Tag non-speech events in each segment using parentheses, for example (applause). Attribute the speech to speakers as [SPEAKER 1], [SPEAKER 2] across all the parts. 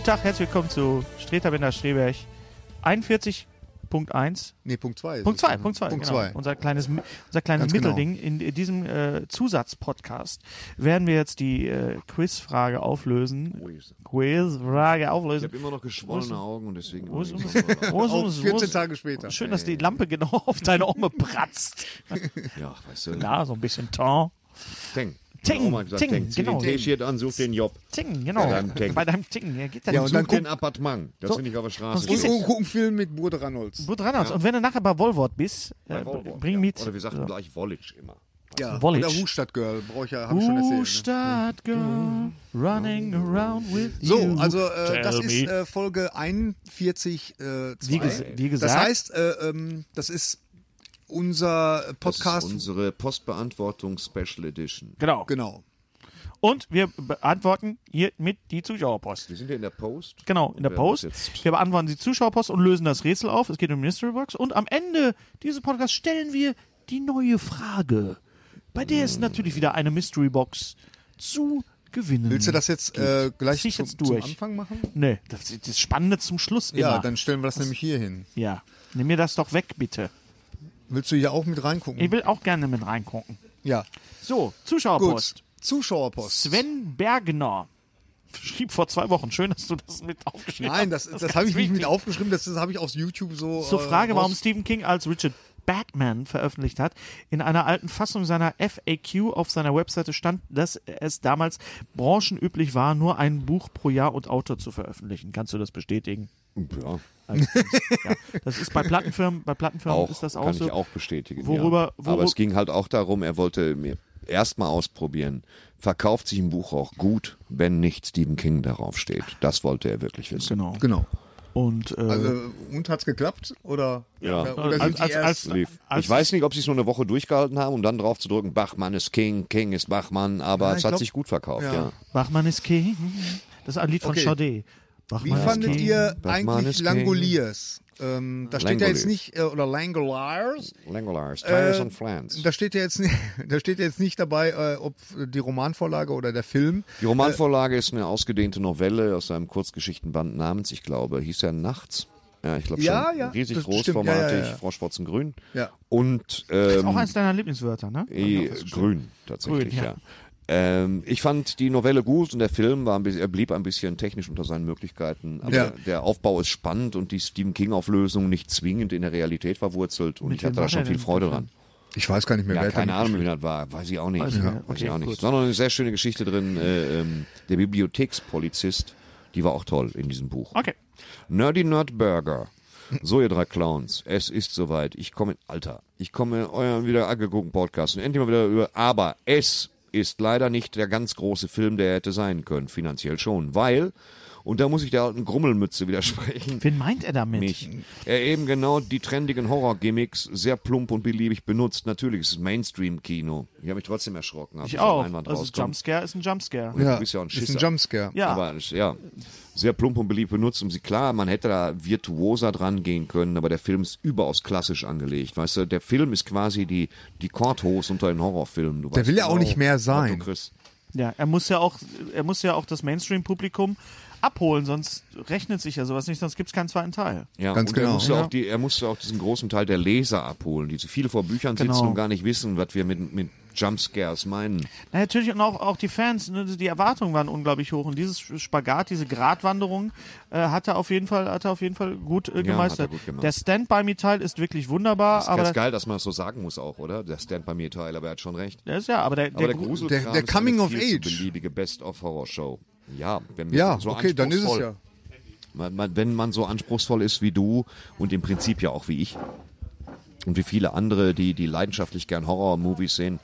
[SPEAKER 1] Guten Tag, herzlich willkommen zu Streter Bender Streberg 41.1.
[SPEAKER 2] Nee, Punkt 2.
[SPEAKER 1] Punkt 2, Punkt 2.
[SPEAKER 2] Punkt
[SPEAKER 1] genau.
[SPEAKER 2] zwei.
[SPEAKER 1] Unser kleines, unser kleines
[SPEAKER 2] Ganz genau.
[SPEAKER 1] Mittelding. In diesem äh, Zusatzpodcast werden wir jetzt die äh, Quizfrage auflösen.
[SPEAKER 3] Quiz.
[SPEAKER 1] Quizfrage
[SPEAKER 3] Ich
[SPEAKER 1] auflösen.
[SPEAKER 3] habe immer noch geschwollene Augen und deswegen.
[SPEAKER 1] Wo ist wo ist
[SPEAKER 2] 14
[SPEAKER 1] wo ist-
[SPEAKER 2] Tage später.
[SPEAKER 1] Schön, dass die Lampe genau auf deine Arme (laughs) pratzt.
[SPEAKER 3] Ja, weißt du.
[SPEAKER 1] Ja, so ein bisschen Ton.
[SPEAKER 3] Teng.
[SPEAKER 1] Ting,
[SPEAKER 3] gesagt,
[SPEAKER 1] Ting,
[SPEAKER 3] Ting. Zieh
[SPEAKER 1] genau.
[SPEAKER 3] den T-Shirt an, such den Job.
[SPEAKER 1] Ting, genau.
[SPEAKER 3] Bei deinem Ting.
[SPEAKER 1] Bei deinem Ting. Ja, geht ja,
[SPEAKER 2] Ja,
[SPEAKER 1] nicht.
[SPEAKER 2] und dann
[SPEAKER 3] Such den Appartement. Das
[SPEAKER 1] So.
[SPEAKER 3] finde ich auf der Straße.
[SPEAKER 2] Und, und guck einen Film mit Bude Reynolds.
[SPEAKER 1] Gut dran aus. Und wenn du nachher bei Volvort bist, äh,
[SPEAKER 3] Bei Volvo,
[SPEAKER 1] bring
[SPEAKER 3] ja.
[SPEAKER 1] mit.
[SPEAKER 3] Oder wir sagten
[SPEAKER 1] so.
[SPEAKER 3] gleich Wollitsch immer.
[SPEAKER 2] Ja.
[SPEAKER 1] Wollitsch.
[SPEAKER 2] Oder Hustad Girl. Brauche ich ja, habe ich schon erzählt. Ne?
[SPEAKER 1] Stadt Girl, running around with
[SPEAKER 2] So,
[SPEAKER 1] you.
[SPEAKER 2] also äh, das ist äh, Folge 41, äh,
[SPEAKER 1] wie, ges wie
[SPEAKER 2] Das
[SPEAKER 1] gesagt,
[SPEAKER 2] heißt, äh, ähm, das ist unser
[SPEAKER 3] Das
[SPEAKER 2] Podcast.
[SPEAKER 3] ist unsere Postbeantwortung Special Edition.
[SPEAKER 1] genau.
[SPEAKER 2] genau.
[SPEAKER 1] Und wir beantworten hier mit die Zuschauerpost.
[SPEAKER 3] Wir sind ja in der Post.
[SPEAKER 1] Genau, in der
[SPEAKER 3] Wir
[SPEAKER 1] Post. Wir beantworten die Zuschauerpost und lösen das Rätsel auf. Es geht um die Mystery Box. Und am Ende dieses Podcasts stellen wir die neue Frage, bei der es natürlich wieder eine Mystery Box zu gewinnen
[SPEAKER 2] Willst du das jetzt äh, gleich zum,
[SPEAKER 1] jetzt
[SPEAKER 2] zum. Anfang machen?
[SPEAKER 1] Nee, das ist das Spannende zum Schluss immer.
[SPEAKER 2] Ja, dann stellen wir das nämlich hier hin.
[SPEAKER 1] Ja, nimm mir das doch weg, bitte.
[SPEAKER 2] Willst du hier auch mit reingucken?
[SPEAKER 1] Ich will auch gerne mit reingucken.
[SPEAKER 2] ja.
[SPEAKER 1] So,
[SPEAKER 2] Gut.
[SPEAKER 1] Zuschauerpost.
[SPEAKER 2] Zuschauerpost.
[SPEAKER 1] Sven Bergner schrieb vor zwei Wochen. Schön, dass du das mit aufgeschrieben
[SPEAKER 2] Nein,
[SPEAKER 1] hast.
[SPEAKER 2] das, das,
[SPEAKER 1] ist
[SPEAKER 2] habe ich nicht mit aufgeschrieben, das, das habe ich aus YouTube so.
[SPEAKER 1] Zur
[SPEAKER 2] äh,
[SPEAKER 1] Frage, warum
[SPEAKER 2] raus-
[SPEAKER 1] Stephen King als Richard Batman veröffentlicht hat. In einer alten Fassung seiner FAQ auf seiner Webseite stand, dass es damals branchenüblich war, nur ein Buch pro Jahr und Autor zu veröffentlichen. Kannst du das bestätigen?
[SPEAKER 3] Ja,
[SPEAKER 1] ja, das ist bei Plattenfirmen, bei Plattenfirmen
[SPEAKER 3] auch,
[SPEAKER 1] ist das auch
[SPEAKER 3] kann
[SPEAKER 1] so.
[SPEAKER 3] ich auch bestätigen.
[SPEAKER 1] Worüber-
[SPEAKER 3] ja. Aber es ging halt auch darum, er wollte mir erstmal ausprobieren, verkauft sich ein Buch auch gut, wenn nicht Stephen King darauf steht. Das wollte er wirklich wissen.
[SPEAKER 1] Genau.
[SPEAKER 2] Genau.
[SPEAKER 1] Und äh,
[SPEAKER 2] Also, und hat's geklappt? Oder,
[SPEAKER 3] Ja.
[SPEAKER 2] oder, oder sind
[SPEAKER 1] als,
[SPEAKER 2] die
[SPEAKER 1] als, als,
[SPEAKER 3] lief.
[SPEAKER 1] als,
[SPEAKER 3] ich weiß nicht, ob sie es nur eine Woche durchgehalten haben, um dann drauf zu drücken, Bachmann ist King, King ist Bachmann, aber
[SPEAKER 2] Ja,
[SPEAKER 3] es hat
[SPEAKER 2] glaub-
[SPEAKER 3] sich gut verkauft,
[SPEAKER 2] ja.
[SPEAKER 3] ja.
[SPEAKER 1] Bachmann ist King. Das ist ein Lied von
[SPEAKER 2] Okay.
[SPEAKER 1] Sade.
[SPEAKER 2] Wie fandet ihr eigentlich. Langoliers? Ähm, da steht ja jetzt
[SPEAKER 3] Langoliers.
[SPEAKER 2] nicht, äh, oder Langoliers.
[SPEAKER 3] Langolars, Tires
[SPEAKER 2] Äh,
[SPEAKER 3] and Flans.
[SPEAKER 2] Da steht ja jetzt, nicht- (laughs) da steht ja jetzt nicht dabei, äh, ob die Romanvorlage oder der Film.
[SPEAKER 3] Die Romanvorlage ist eine ausgedehnte Novelle aus einem Kurzgeschichtenband namens, ich glaube, hieß er Nachts. Ja, ich glaube
[SPEAKER 2] Ja,
[SPEAKER 3] schon.
[SPEAKER 2] ja,
[SPEAKER 3] Riesig großformatig,
[SPEAKER 2] ja, ja, ja.
[SPEAKER 3] Froschwurzengrün.
[SPEAKER 2] Ja.
[SPEAKER 3] Und
[SPEAKER 1] Das ist auch
[SPEAKER 3] ähm,
[SPEAKER 1] eins deiner Lieblingswörter, ne?
[SPEAKER 3] eh, grün tatsächlich,
[SPEAKER 1] Grün, ja.
[SPEAKER 3] Ähm, ich fand die Novelle gut und der Film war ein bisschen, er blieb ein bisschen technisch unter seinen Möglichkeiten. Aber
[SPEAKER 2] Ja.
[SPEAKER 3] der Aufbau ist spannend und die Stephen King-Auflösung nicht zwingend in der Realität verwurzelt. Und
[SPEAKER 1] Mit
[SPEAKER 3] ich hatte da schon viel Freude dran.
[SPEAKER 2] Ich weiß gar nicht mehr,
[SPEAKER 3] Ja,
[SPEAKER 2] wer
[SPEAKER 3] keine Ahnung, wie das war. Weiß ich auch nicht.
[SPEAKER 1] Weiß ich
[SPEAKER 3] ja, weiß ich
[SPEAKER 1] Okay,
[SPEAKER 3] auch nicht.
[SPEAKER 1] gut.
[SPEAKER 3] Sondern eine sehr schöne Geschichte drin. Äh, ähm, der Bibliothekspolizist, die war auch toll in diesem Buch.
[SPEAKER 1] Okay.
[SPEAKER 3] Nerdy Nerd Burger. So, ihr drei Clowns, es ist soweit. Ich komme, Alter, ich komme in euren wieder angeguckten Podcast und endlich mal wieder über, aber es ist leider nicht der ganz große Film, der hätte sein können, finanziell schon, weil, und da muss ich der alten Grummelmütze widersprechen,
[SPEAKER 1] Wen meint er damit?
[SPEAKER 3] mich. Er eben genau die trendigen Horror-Gimmicks sehr plump und beliebig benutzt. Natürlich ist es Mainstream-Kino. Ich habe mich trotzdem erschrocken. als
[SPEAKER 1] Ich auch.
[SPEAKER 3] Einwand
[SPEAKER 1] Also. Jumpscare ist ein Jumpscare.
[SPEAKER 3] Ja,
[SPEAKER 2] Ja,
[SPEAKER 3] du bist ja ein
[SPEAKER 2] ist ein
[SPEAKER 3] Schisser.
[SPEAKER 2] Jumpscare.
[SPEAKER 1] Ja.
[SPEAKER 3] Aber ja, sehr plump und beliebt benutzt. Und sie, klar, man hätte da virtuoser dran gehen können, aber der Film ist überaus klassisch angelegt. Weißt du, der Film ist quasi die, die Korthose unter den Horrorfilmen. Du
[SPEAKER 2] Der
[SPEAKER 3] weißt
[SPEAKER 2] will ja auch
[SPEAKER 3] genau,
[SPEAKER 2] nicht mehr sein.
[SPEAKER 1] Ja, er muss ja auch, er muss ja auch das Mainstream-Publikum abholen, sonst rechnet sich ja sowas nicht, sonst gibt es keinen zweiten Teil.
[SPEAKER 3] Ja,
[SPEAKER 2] Ganz
[SPEAKER 3] und
[SPEAKER 2] genau.
[SPEAKER 3] Er musste,
[SPEAKER 1] Ja.
[SPEAKER 3] auch die, er musste auch diesen großen Teil der Leser abholen, die so viele vor Büchern sitzen
[SPEAKER 1] Genau.
[SPEAKER 3] und gar nicht wissen, was wir mit, mit Jumpscares meinen.
[SPEAKER 1] Na, natürlich und auch, auch die Fans, ne, die Erwartungen waren unglaublich hoch und dieses Spagat, diese Gratwanderung äh, hat er auf jeden Fall, hat er auf jeden Fall gut äh,
[SPEAKER 3] hat er
[SPEAKER 1] gemeistert.
[SPEAKER 3] gut gemacht.
[SPEAKER 1] Der Stand by Me Teil ist wirklich wunderbar,
[SPEAKER 3] Das ist
[SPEAKER 1] aber
[SPEAKER 3] ganz geil, dass man das so sagen muss auch, oder? Der Stand bei mir Teil, aber er hat schon recht.
[SPEAKER 1] der ist ja, aber der,
[SPEAKER 3] Aber der,
[SPEAKER 1] der,
[SPEAKER 3] Gruselkram
[SPEAKER 2] der- der
[SPEAKER 3] ist
[SPEAKER 2] Coming
[SPEAKER 3] eine
[SPEAKER 2] of
[SPEAKER 3] zu
[SPEAKER 2] Age.
[SPEAKER 3] beliebige Best-of-Horror-Show. Ja, wenn
[SPEAKER 2] Ja,
[SPEAKER 3] so
[SPEAKER 2] okay, dann ist es ja.
[SPEAKER 3] Man, man, wenn man so anspruchsvoll ist wie du und im Prinzip ja auch wie ich und wie viele andere, die, die leidenschaftlich gern Horror-Movies sehen,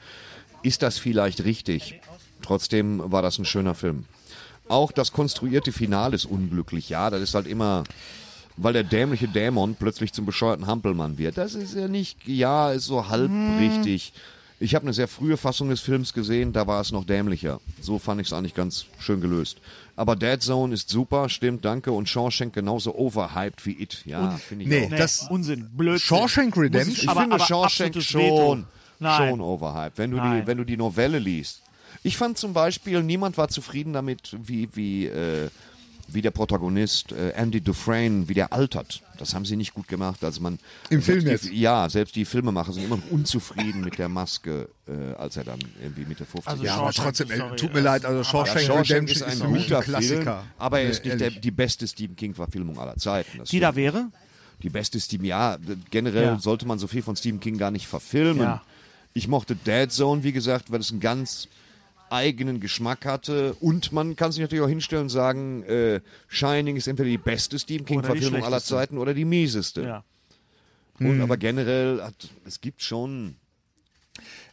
[SPEAKER 3] ist das vielleicht richtig. Trotzdem war das ein schöner Film. Auch das konstruierte Finale ist unglücklich. Ja, das ist halt immer, weil der dämliche Dämon plötzlich zum bescheuerten Hampelmann wird. Das ist ja nicht, ja, ist so halb richtig. Ich habe eine sehr frühe Fassung des Films gesehen, da war es noch dämlicher. So fand ich es eigentlich ganz schön gelöst. Aber Dead Zone ist super, stimmt, danke. Und Shawshank genauso overhyped wie It. Ja, finde ich
[SPEAKER 2] nee,
[SPEAKER 3] auch.
[SPEAKER 1] nee,
[SPEAKER 2] das-
[SPEAKER 1] Unsinn, Blödsinn.
[SPEAKER 2] Shawshank Redemption?
[SPEAKER 3] Ich
[SPEAKER 1] aber,
[SPEAKER 3] finde
[SPEAKER 1] aber
[SPEAKER 3] Shawshank schon, schon overhyped. Wenn du, die, wenn du die Novelle liest. Ich fand zum Beispiel, niemand war zufrieden damit, wie, wie, äh, wie der Protagonist äh, Andy Dufresne, wie der altert. Das haben sie nicht gut gemacht. Also man,
[SPEAKER 2] Im
[SPEAKER 3] selbst
[SPEAKER 2] Film
[SPEAKER 3] die,
[SPEAKER 2] jetzt?
[SPEAKER 3] Ja, selbst die Filmemacher sind immer noch unzufrieden mit der Maske, äh, als er dann irgendwie Mitte 50
[SPEAKER 1] Also
[SPEAKER 2] Ja, aber trotzdem,
[SPEAKER 1] sorry,
[SPEAKER 2] tut mir leid, also Shawshank, Redemption ist, für mich
[SPEAKER 3] guter
[SPEAKER 2] ein Klassiker.
[SPEAKER 3] Film, aber er ist nicht der, die beste Stephen King-Verfilmung aller Zeiten. Das
[SPEAKER 1] Die da wäre?
[SPEAKER 3] die beste Stephen, ja, generell
[SPEAKER 1] Ja.
[SPEAKER 3] sollte man so viel von Stephen King gar nicht verfilmen.
[SPEAKER 1] Ja.
[SPEAKER 3] Ich mochte Dead Zone, wie gesagt, weil es einen ganz eigenen Geschmack hatte und man kann sich natürlich auch hinstellen und sagen, äh, Shining ist entweder die beste Stephen King
[SPEAKER 1] Oder die
[SPEAKER 3] Verfilmung aller. Zeiten oder die mieseste.
[SPEAKER 1] Ja.
[SPEAKER 3] Und aber generell hat, es gibt schon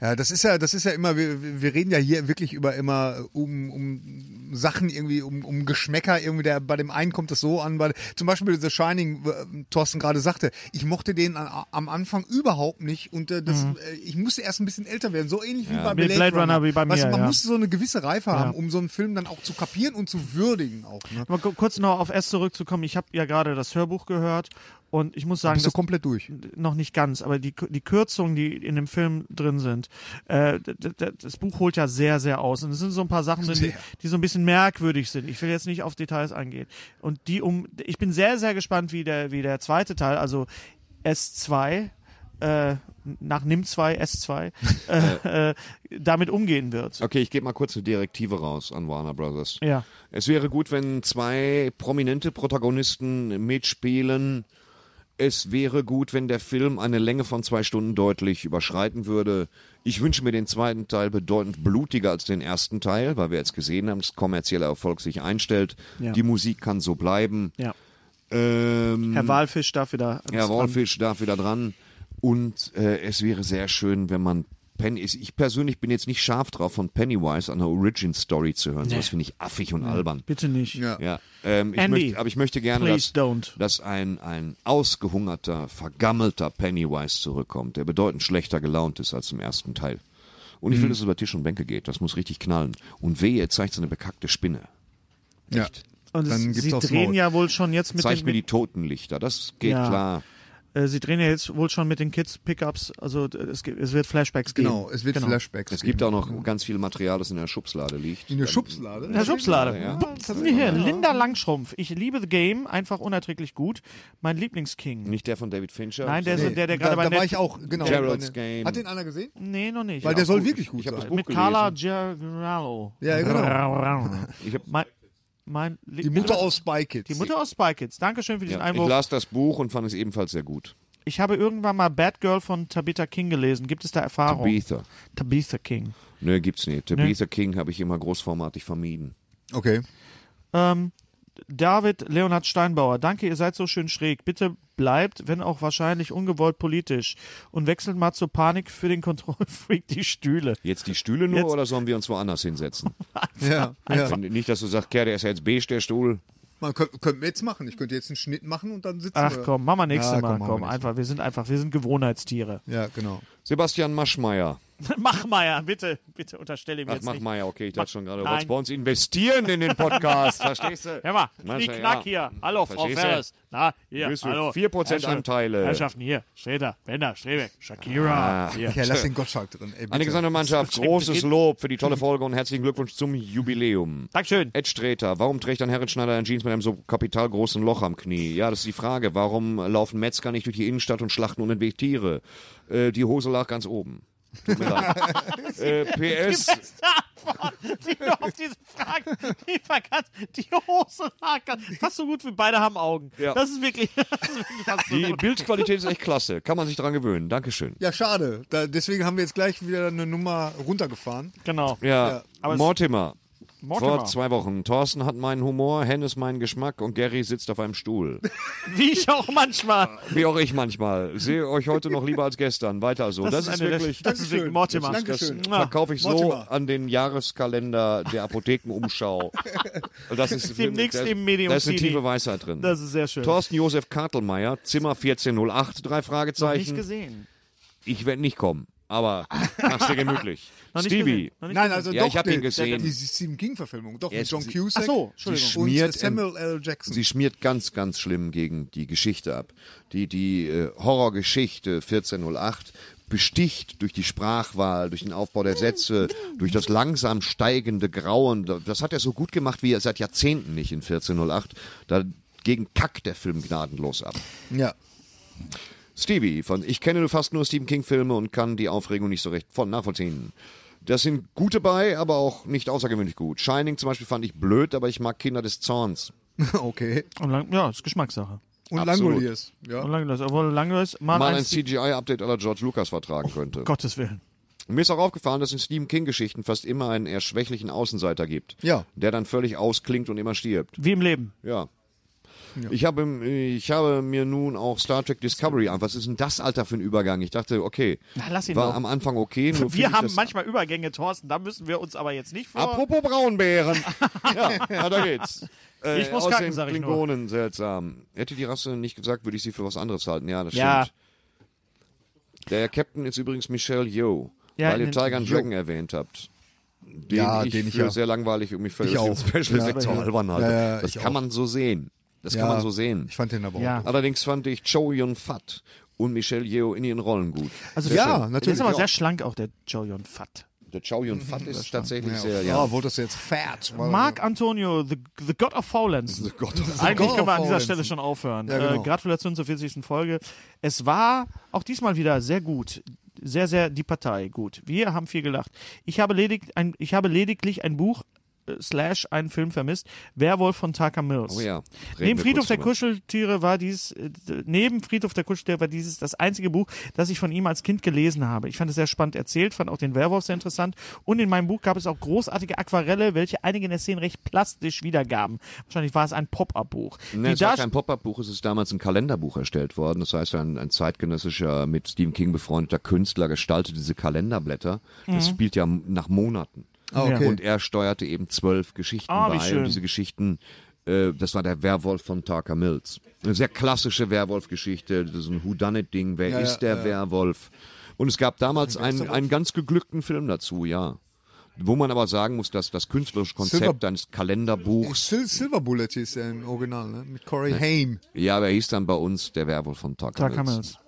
[SPEAKER 2] Ja, das ist ja, das ist ja immer, wir, wir reden ja hier wirklich über immer um, um Sachen irgendwie, um, um Geschmäcker irgendwie, der, bei dem einen kommt das so an, bei, zum Beispiel The Shining, äh, Thorsten gerade sagte, ich mochte den an, am Anfang überhaupt nicht und äh, das, äh, ich musste erst ein bisschen älter werden, so ähnlich wie bei Blade,
[SPEAKER 1] Blade Runner, wie bei
[SPEAKER 2] weißt,
[SPEAKER 1] mir,
[SPEAKER 2] Man
[SPEAKER 1] ja.
[SPEAKER 2] musste so eine gewisse Reife haben, um so einen Film dann auch zu kapieren und zu würdigen auch. Ne?
[SPEAKER 1] Ku- kurz noch auf S zurückzukommen. Ich habe ja gerade das Hörbuch gehört und ich muss sagen,
[SPEAKER 2] Bist du komplett durch?
[SPEAKER 1] noch nicht ganz, aber die, die Kürzungen, die in dem Film drin sind, äh, das Buch holt ja sehr, sehr aus. Und es sind so ein paar Sachen drin, die, die so ein bisschen merkwürdig sind. Ich will jetzt nicht auf Details eingehen. Und die um, ich bin sehr, sehr gespannt, wie der, wie der zweite Teil, also S2, äh, nach NIM 2, S2, äh, (laughs) äh, damit umgehen wird.
[SPEAKER 3] Okay, ich gebe mal kurz eine Direktive raus an Warner Brothers.
[SPEAKER 1] Ja.
[SPEAKER 3] Es wäre gut, wenn zwei prominente Protagonisten mitspielen. Es wäre gut, wenn der Film eine Länge von zwei Stunden deutlich überschreiten würde. Ich wünsche mir den zweiten Teil bedeutend blutiger als den ersten Teil, weil wir jetzt gesehen haben, dass kommerzieller Erfolg sich einstellt.
[SPEAKER 1] Ja.
[SPEAKER 3] Die Musik kann so bleiben.
[SPEAKER 1] Ja.
[SPEAKER 3] Ähm,
[SPEAKER 1] Herr Walfisch darf wieder.
[SPEAKER 3] Herr Wolfisch darf wieder dran. Und äh, es wäre sehr schön, wenn man Penny. Ich persönlich bin jetzt nicht scharf drauf, von Pennywise eine Origin-Story zu hören. Das finde ich affig und albern.
[SPEAKER 1] Bitte nicht.
[SPEAKER 2] Ja.
[SPEAKER 3] Ja, ähm, ich
[SPEAKER 1] Andy,
[SPEAKER 3] möchte, aber ich möchte gerne, dass,
[SPEAKER 1] don't.
[SPEAKER 3] dass ein, ein ausgehungerter, vergammelter Pennywise zurückkommt, der bedeutend schlechter gelaunt ist als im ersten Teil. Und ich will, dass es über Tisch und Bänke geht. Das muss richtig knallen. Und wehe, er zeigt so eine bekackte Spinne.
[SPEAKER 2] Ja.
[SPEAKER 1] Und es, sie drehen
[SPEAKER 2] Maul.
[SPEAKER 1] ja wohl schon jetzt mit
[SPEAKER 3] Zeigt
[SPEAKER 1] den,
[SPEAKER 3] mir die Totenlichter. Das geht
[SPEAKER 1] Ja.
[SPEAKER 3] klar.
[SPEAKER 1] Äh, sie drehen ja jetzt wohl schon mit den Kids Pickups, also es, gibt- es wird Flashbacks geben.
[SPEAKER 2] Genau, es wird
[SPEAKER 1] Genau.
[SPEAKER 2] Flashbacks
[SPEAKER 3] Es gibt
[SPEAKER 2] geben.
[SPEAKER 3] auch noch ganz viel Material, das in der Schubslade liegt.
[SPEAKER 2] In der Schubslade?
[SPEAKER 1] Herr Schubslade.
[SPEAKER 3] Ja.
[SPEAKER 1] Hier, Linda Langschrumpf. Ich liebe The Game, einfach unerträglich gut. Mein Lieblingsking.
[SPEAKER 3] Nicht der von David Fincher.
[SPEAKER 1] Nein, der,
[SPEAKER 2] Nee,
[SPEAKER 1] ist der, der
[SPEAKER 2] da,
[SPEAKER 1] gerade bei
[SPEAKER 2] da war
[SPEAKER 1] Net-
[SPEAKER 2] ich auch, genau.
[SPEAKER 3] Gerald's
[SPEAKER 2] der-
[SPEAKER 3] Game.
[SPEAKER 2] Hat den einer gesehen?
[SPEAKER 1] Nee, noch nicht.
[SPEAKER 2] Weil
[SPEAKER 1] Ja,
[SPEAKER 2] der soll
[SPEAKER 3] gut.
[SPEAKER 2] wirklich gut
[SPEAKER 3] Ich hab das
[SPEAKER 2] sein.
[SPEAKER 3] Buch
[SPEAKER 1] mit
[SPEAKER 3] gelesen.
[SPEAKER 1] Carla Gerallo.
[SPEAKER 2] Ja, genau.
[SPEAKER 3] Ich hab,
[SPEAKER 1] Mein,
[SPEAKER 2] Die Mutter aus Spy Kids.
[SPEAKER 1] Die Mutter aus Spy Kids. Dankeschön für diesen
[SPEAKER 3] ja, ich
[SPEAKER 1] Einwurf.
[SPEAKER 3] las das Buch und fand es ebenfalls sehr gut.
[SPEAKER 1] Ich habe irgendwann mal Bad Girl von Tabitha King gelesen. Gibt es da Erfahrung?
[SPEAKER 3] Tabitha.
[SPEAKER 1] Tabitha King.
[SPEAKER 3] Nö, gibt's nicht. Tabitha King habe ich immer großformatig vermieden.
[SPEAKER 2] Okay.
[SPEAKER 1] Ähm, David Leonhard Steinbauer, danke, ihr seid so schön schräg. Bitte bleibt, wenn auch wahrscheinlich ungewollt politisch und wechselt mal zur Panik für den Kontrollfreak die Stühle.
[SPEAKER 3] Jetzt die Stühle nur
[SPEAKER 1] Jetzt-
[SPEAKER 3] oder sollen wir uns woanders hinsetzen? (laughs)
[SPEAKER 2] Ja, ja.
[SPEAKER 3] Wenn- Nicht, dass du sagst, Kerr, der ist ja jetzt beige, der Stuhl.
[SPEAKER 2] Man könnte könnt wir jetzt machen. Ich könnte jetzt einen Schnitt machen und dann sitzen
[SPEAKER 1] Ach
[SPEAKER 2] wir.
[SPEAKER 1] komm, machen wir nächstes
[SPEAKER 2] Ja,
[SPEAKER 1] Mal.
[SPEAKER 2] machen wir
[SPEAKER 1] Komm,
[SPEAKER 2] nächstes
[SPEAKER 1] einfach, wir sind einfach, wir sind Gewohnheitstiere.
[SPEAKER 2] Ja, genau.
[SPEAKER 3] Sebastian Maschmeyer. (laughs)
[SPEAKER 1] Mach mal ja, bitte, bitte unterstelle ihm
[SPEAKER 3] Ach,
[SPEAKER 1] jetzt
[SPEAKER 3] mach
[SPEAKER 1] nicht.
[SPEAKER 3] mal ja, okay, ich dachte schon gerade, du
[SPEAKER 1] Nein.
[SPEAKER 3] wolltest bei uns investieren in den Podcast, (laughs) verstehst du?
[SPEAKER 1] Hör mal,
[SPEAKER 3] du,
[SPEAKER 1] knack
[SPEAKER 3] ja.
[SPEAKER 1] hier. Hallo, Frau? Ferris. Na, hier,
[SPEAKER 3] du
[SPEAKER 1] hallo.
[SPEAKER 3] 4%
[SPEAKER 1] Herrschaft-
[SPEAKER 3] Anteile?
[SPEAKER 1] Herrschaften, hier. Streter, Bender, Strebeck, Shakira. Hier.
[SPEAKER 2] Ja, lass den Gottschalk drin. Ey,
[SPEAKER 3] gesamte Mannschaft, (laughs) großes Lob für die tolle Folge und herzlichen Glückwunsch zum Jubiläum.
[SPEAKER 1] Dankeschön.
[SPEAKER 3] Ed Streter, warum trägt ein Herrenschneider ein Jeans mit einem so kapitalgroßen Loch am Knie? Ja, das ist die Frage. Warum laufen Metzger nicht durch die Innenstadt und schlachten unentwegt Tiere? Äh, die Hose lag ganz oben. Tut mir leid. (laughs) äh, PS,
[SPEAKER 1] Beste Antwort, die du auf diese Frage liefern kannst. Die Hose lag ganz- fast so gut wie beide haben Augen.
[SPEAKER 3] Ja.
[SPEAKER 1] Das ist wirklich, (laughs) das ist wirklich fast so
[SPEAKER 3] die
[SPEAKER 1] gut.
[SPEAKER 3] Bildqualität ist echt klasse. Kann man sich dran gewöhnen. Dankeschön.
[SPEAKER 2] Ja, schade. Da, deswegen haben wir jetzt gleich wieder eine Nummer runtergefahren.
[SPEAKER 1] Genau.
[SPEAKER 3] Ja,
[SPEAKER 1] aber es-
[SPEAKER 3] Mortimer.
[SPEAKER 1] Mortimer.
[SPEAKER 3] Vor zwei Wochen. Thorsten hat meinen Humor, Hennes meinen Geschmack und Gary sitzt auf einem Stuhl. (laughs)
[SPEAKER 1] Wie ich auch manchmal.
[SPEAKER 3] Wie auch ich manchmal. Sehe euch heute noch lieber als gestern. Weiter so. Das, ist,
[SPEAKER 1] eine der-
[SPEAKER 3] wirklich.
[SPEAKER 1] Das ist wirklich
[SPEAKER 2] Dankeschön.
[SPEAKER 1] Mortimer.
[SPEAKER 3] Das
[SPEAKER 2] Dankeschön.
[SPEAKER 3] verkaufe ich so
[SPEAKER 2] Mortimer.
[SPEAKER 3] an den Jahreskalender der Apothekenumschau. (laughs) Das ist
[SPEAKER 1] Demnächst
[SPEAKER 3] da,
[SPEAKER 1] im Medium
[SPEAKER 3] Da ist eine tiefe Weisheit drin.
[SPEAKER 1] Das ist sehr schön.
[SPEAKER 3] Thorsten Josef Kartelmeier, Zimmer 1408, drei
[SPEAKER 1] Nicht
[SPEAKER 3] Fragezeichen.
[SPEAKER 1] gesehen.
[SPEAKER 3] Ich werde nicht kommen, aber mach's dir gemütlich. Stevie,
[SPEAKER 2] Nein, also
[SPEAKER 3] Ja,
[SPEAKER 2] doch.
[SPEAKER 3] ich hab
[SPEAKER 2] die,
[SPEAKER 3] ihn gesehen.
[SPEAKER 2] Die Stephen King-Verfilmung. Doch, mit John
[SPEAKER 3] sie-
[SPEAKER 2] Cusack.
[SPEAKER 1] Ach so,
[SPEAKER 2] und
[SPEAKER 1] Entschuldigung.
[SPEAKER 2] äh,
[SPEAKER 3] schmiert
[SPEAKER 2] Samuel L. Jackson.
[SPEAKER 3] Sie schmiert ganz, ganz schlimm gegen die Geschichte ab. Die, die äh, Horrorgeschichte 1408 besticht durch die Sprachwahl, durch den Aufbau der Sätze, durch das langsam steigende Grauen. Das hat er so gut gemacht wie er seit Jahrzehnten nicht in 1408. Dagegen kackt der Film gnadenlos ab.
[SPEAKER 2] Ja.
[SPEAKER 3] Stevie, von ich kenne fast nur Stephen King-Filme und kann die Aufregung nicht so recht von nachvollziehen. Das sind gute bei, aber auch nicht außergewöhnlich gut. Shining zum Beispiel fand ich blöd, aber ich mag Kinder des Zorns. (laughs)
[SPEAKER 2] okay.
[SPEAKER 1] Und lang, ja, ist Geschmackssache.
[SPEAKER 2] Und. Langoliers. Ja.
[SPEAKER 1] Und Langlos, obwohl Langlos mal,
[SPEAKER 3] Mal ein CGI-Update aller George Lucas vertragen könnte.
[SPEAKER 1] Gottes Willen.
[SPEAKER 3] Mir ist auch aufgefallen, dass es in Stephen King-Geschichten fast immer einen eher schwächlichen Außenseiter gibt.
[SPEAKER 2] Ja.
[SPEAKER 3] Der dann völlig ausklingt und immer stirbt.
[SPEAKER 1] Wie im Leben.
[SPEAKER 3] Ja. Ich, habe, ich habe mir nun auch Star Trek Discovery an. Was ist denn das, Alter, für ein Übergang? Ich dachte, okay.
[SPEAKER 1] Na, lass ihn
[SPEAKER 3] war
[SPEAKER 1] doch.
[SPEAKER 3] am Anfang okay. Nur (laughs)
[SPEAKER 1] Wir haben manchmal Übergänge, Thorsten, da müssen wir uns aber jetzt nicht vor.
[SPEAKER 3] Apropos Braunbären. (laughs) ja, ja, da geht's. Äh,
[SPEAKER 1] Ich muss kacken, sag ich nur.
[SPEAKER 3] Klingonen, seltsam. Hätte die Rasse nicht gesagt, würde ich sie für was anderes halten. Ja, das
[SPEAKER 1] Ja.
[SPEAKER 3] stimmt. Der Captain ist übrigens Michelle Yeoh,
[SPEAKER 1] Ja,
[SPEAKER 3] weil ihr Tiger and. Dragon erwähnt habt. Den
[SPEAKER 2] Ja,
[SPEAKER 3] ich
[SPEAKER 2] den ich
[SPEAKER 3] für
[SPEAKER 2] ja-
[SPEAKER 3] sehr langweilig und mich für
[SPEAKER 2] Ich
[SPEAKER 3] das
[SPEAKER 2] auch.
[SPEAKER 3] Special
[SPEAKER 2] Ja.
[SPEAKER 3] Effekt zu albern halte.
[SPEAKER 2] Ja, ja,
[SPEAKER 3] das kann
[SPEAKER 2] auch.
[SPEAKER 3] man so sehen. Das
[SPEAKER 2] ja.
[SPEAKER 3] kann man so sehen.
[SPEAKER 2] Ich fand den aber
[SPEAKER 1] Ja.
[SPEAKER 2] auch.
[SPEAKER 3] Allerdings fand ich Cho Yun Fat und Michelle Yeoh in ihren Rollen gut.
[SPEAKER 1] Also
[SPEAKER 2] Ja,
[SPEAKER 1] der-
[SPEAKER 2] natürlich,
[SPEAKER 1] Der ist aber
[SPEAKER 2] ja.
[SPEAKER 1] sehr schlank auch, der Joe Yun Fat.
[SPEAKER 3] Der Chow Yun Fat ist tatsächlich
[SPEAKER 2] Ja,
[SPEAKER 3] sehr,
[SPEAKER 2] ja.
[SPEAKER 3] ja.
[SPEAKER 2] wolltest du jetzt fat?
[SPEAKER 1] Marc Antonio, the, the God of Faulenz.
[SPEAKER 2] God of-
[SPEAKER 1] Eigentlich
[SPEAKER 2] God
[SPEAKER 1] können wir an dieser. Stelle schon aufhören.
[SPEAKER 2] Ja, genau.
[SPEAKER 1] äh, Gratulation zur 40. Folge. Es war auch diesmal wieder sehr gut. Sehr, sehr die Partei gut. Wir haben viel gelacht. Ich habe, ledig, ein, ich habe lediglich ein Buch slash einen Film vermisst. Werwolf von Tucker Mills.
[SPEAKER 3] Oh ja.
[SPEAKER 1] Neben Friedhof der. Kuscheltiere war dies, äh, neben Friedhof der Kuscheltiere war dieses das einzige Buch, das ich von ihm als Kind gelesen habe. Ich fand es sehr spannend erzählt, fand auch den Werwolf sehr interessant. Und in meinem Buch gab es auch großartige Aquarelle, welche einige in der Szene recht plastisch wiedergaben. Wahrscheinlich war es ein Pop-Up-Buch.
[SPEAKER 3] Ne,
[SPEAKER 1] Die
[SPEAKER 3] es war kein Pop-Up-Buch, es ist damals ein Kalenderbuch erstellt worden. Das heißt, ein, ein zeitgenössischer, mit Stephen King befreundeter Künstler gestaltete diese Kalenderblätter. Das
[SPEAKER 1] Mhm.
[SPEAKER 3] spielt ja nach Monaten.
[SPEAKER 2] Ah, okay.
[SPEAKER 3] Und er steuerte eben zwölf Geschichten
[SPEAKER 1] Ah, wie
[SPEAKER 3] bei.
[SPEAKER 1] schön.
[SPEAKER 3] Und diese Geschichten, äh, das war der Werwolf von Tucker Mills. Eine sehr klassische Werwolf-Geschichte, das ist ein Whodunit-Ding. Wer
[SPEAKER 2] Ja,
[SPEAKER 3] ist
[SPEAKER 2] ja,
[SPEAKER 3] der
[SPEAKER 2] ja.
[SPEAKER 3] Werwolf? Und es gab damals einen, einen ganz geglückten Film dazu, ja. Wo man aber sagen muss, dass das künstlerische Konzept
[SPEAKER 2] Silver-
[SPEAKER 3] eines Kalenderbuchs
[SPEAKER 2] Sil Silver Bullet hieß der im Original, ne? Mit Corey Haim.
[SPEAKER 3] Ja, aber er hieß dann bei uns der Werwolf von Tucker Mills.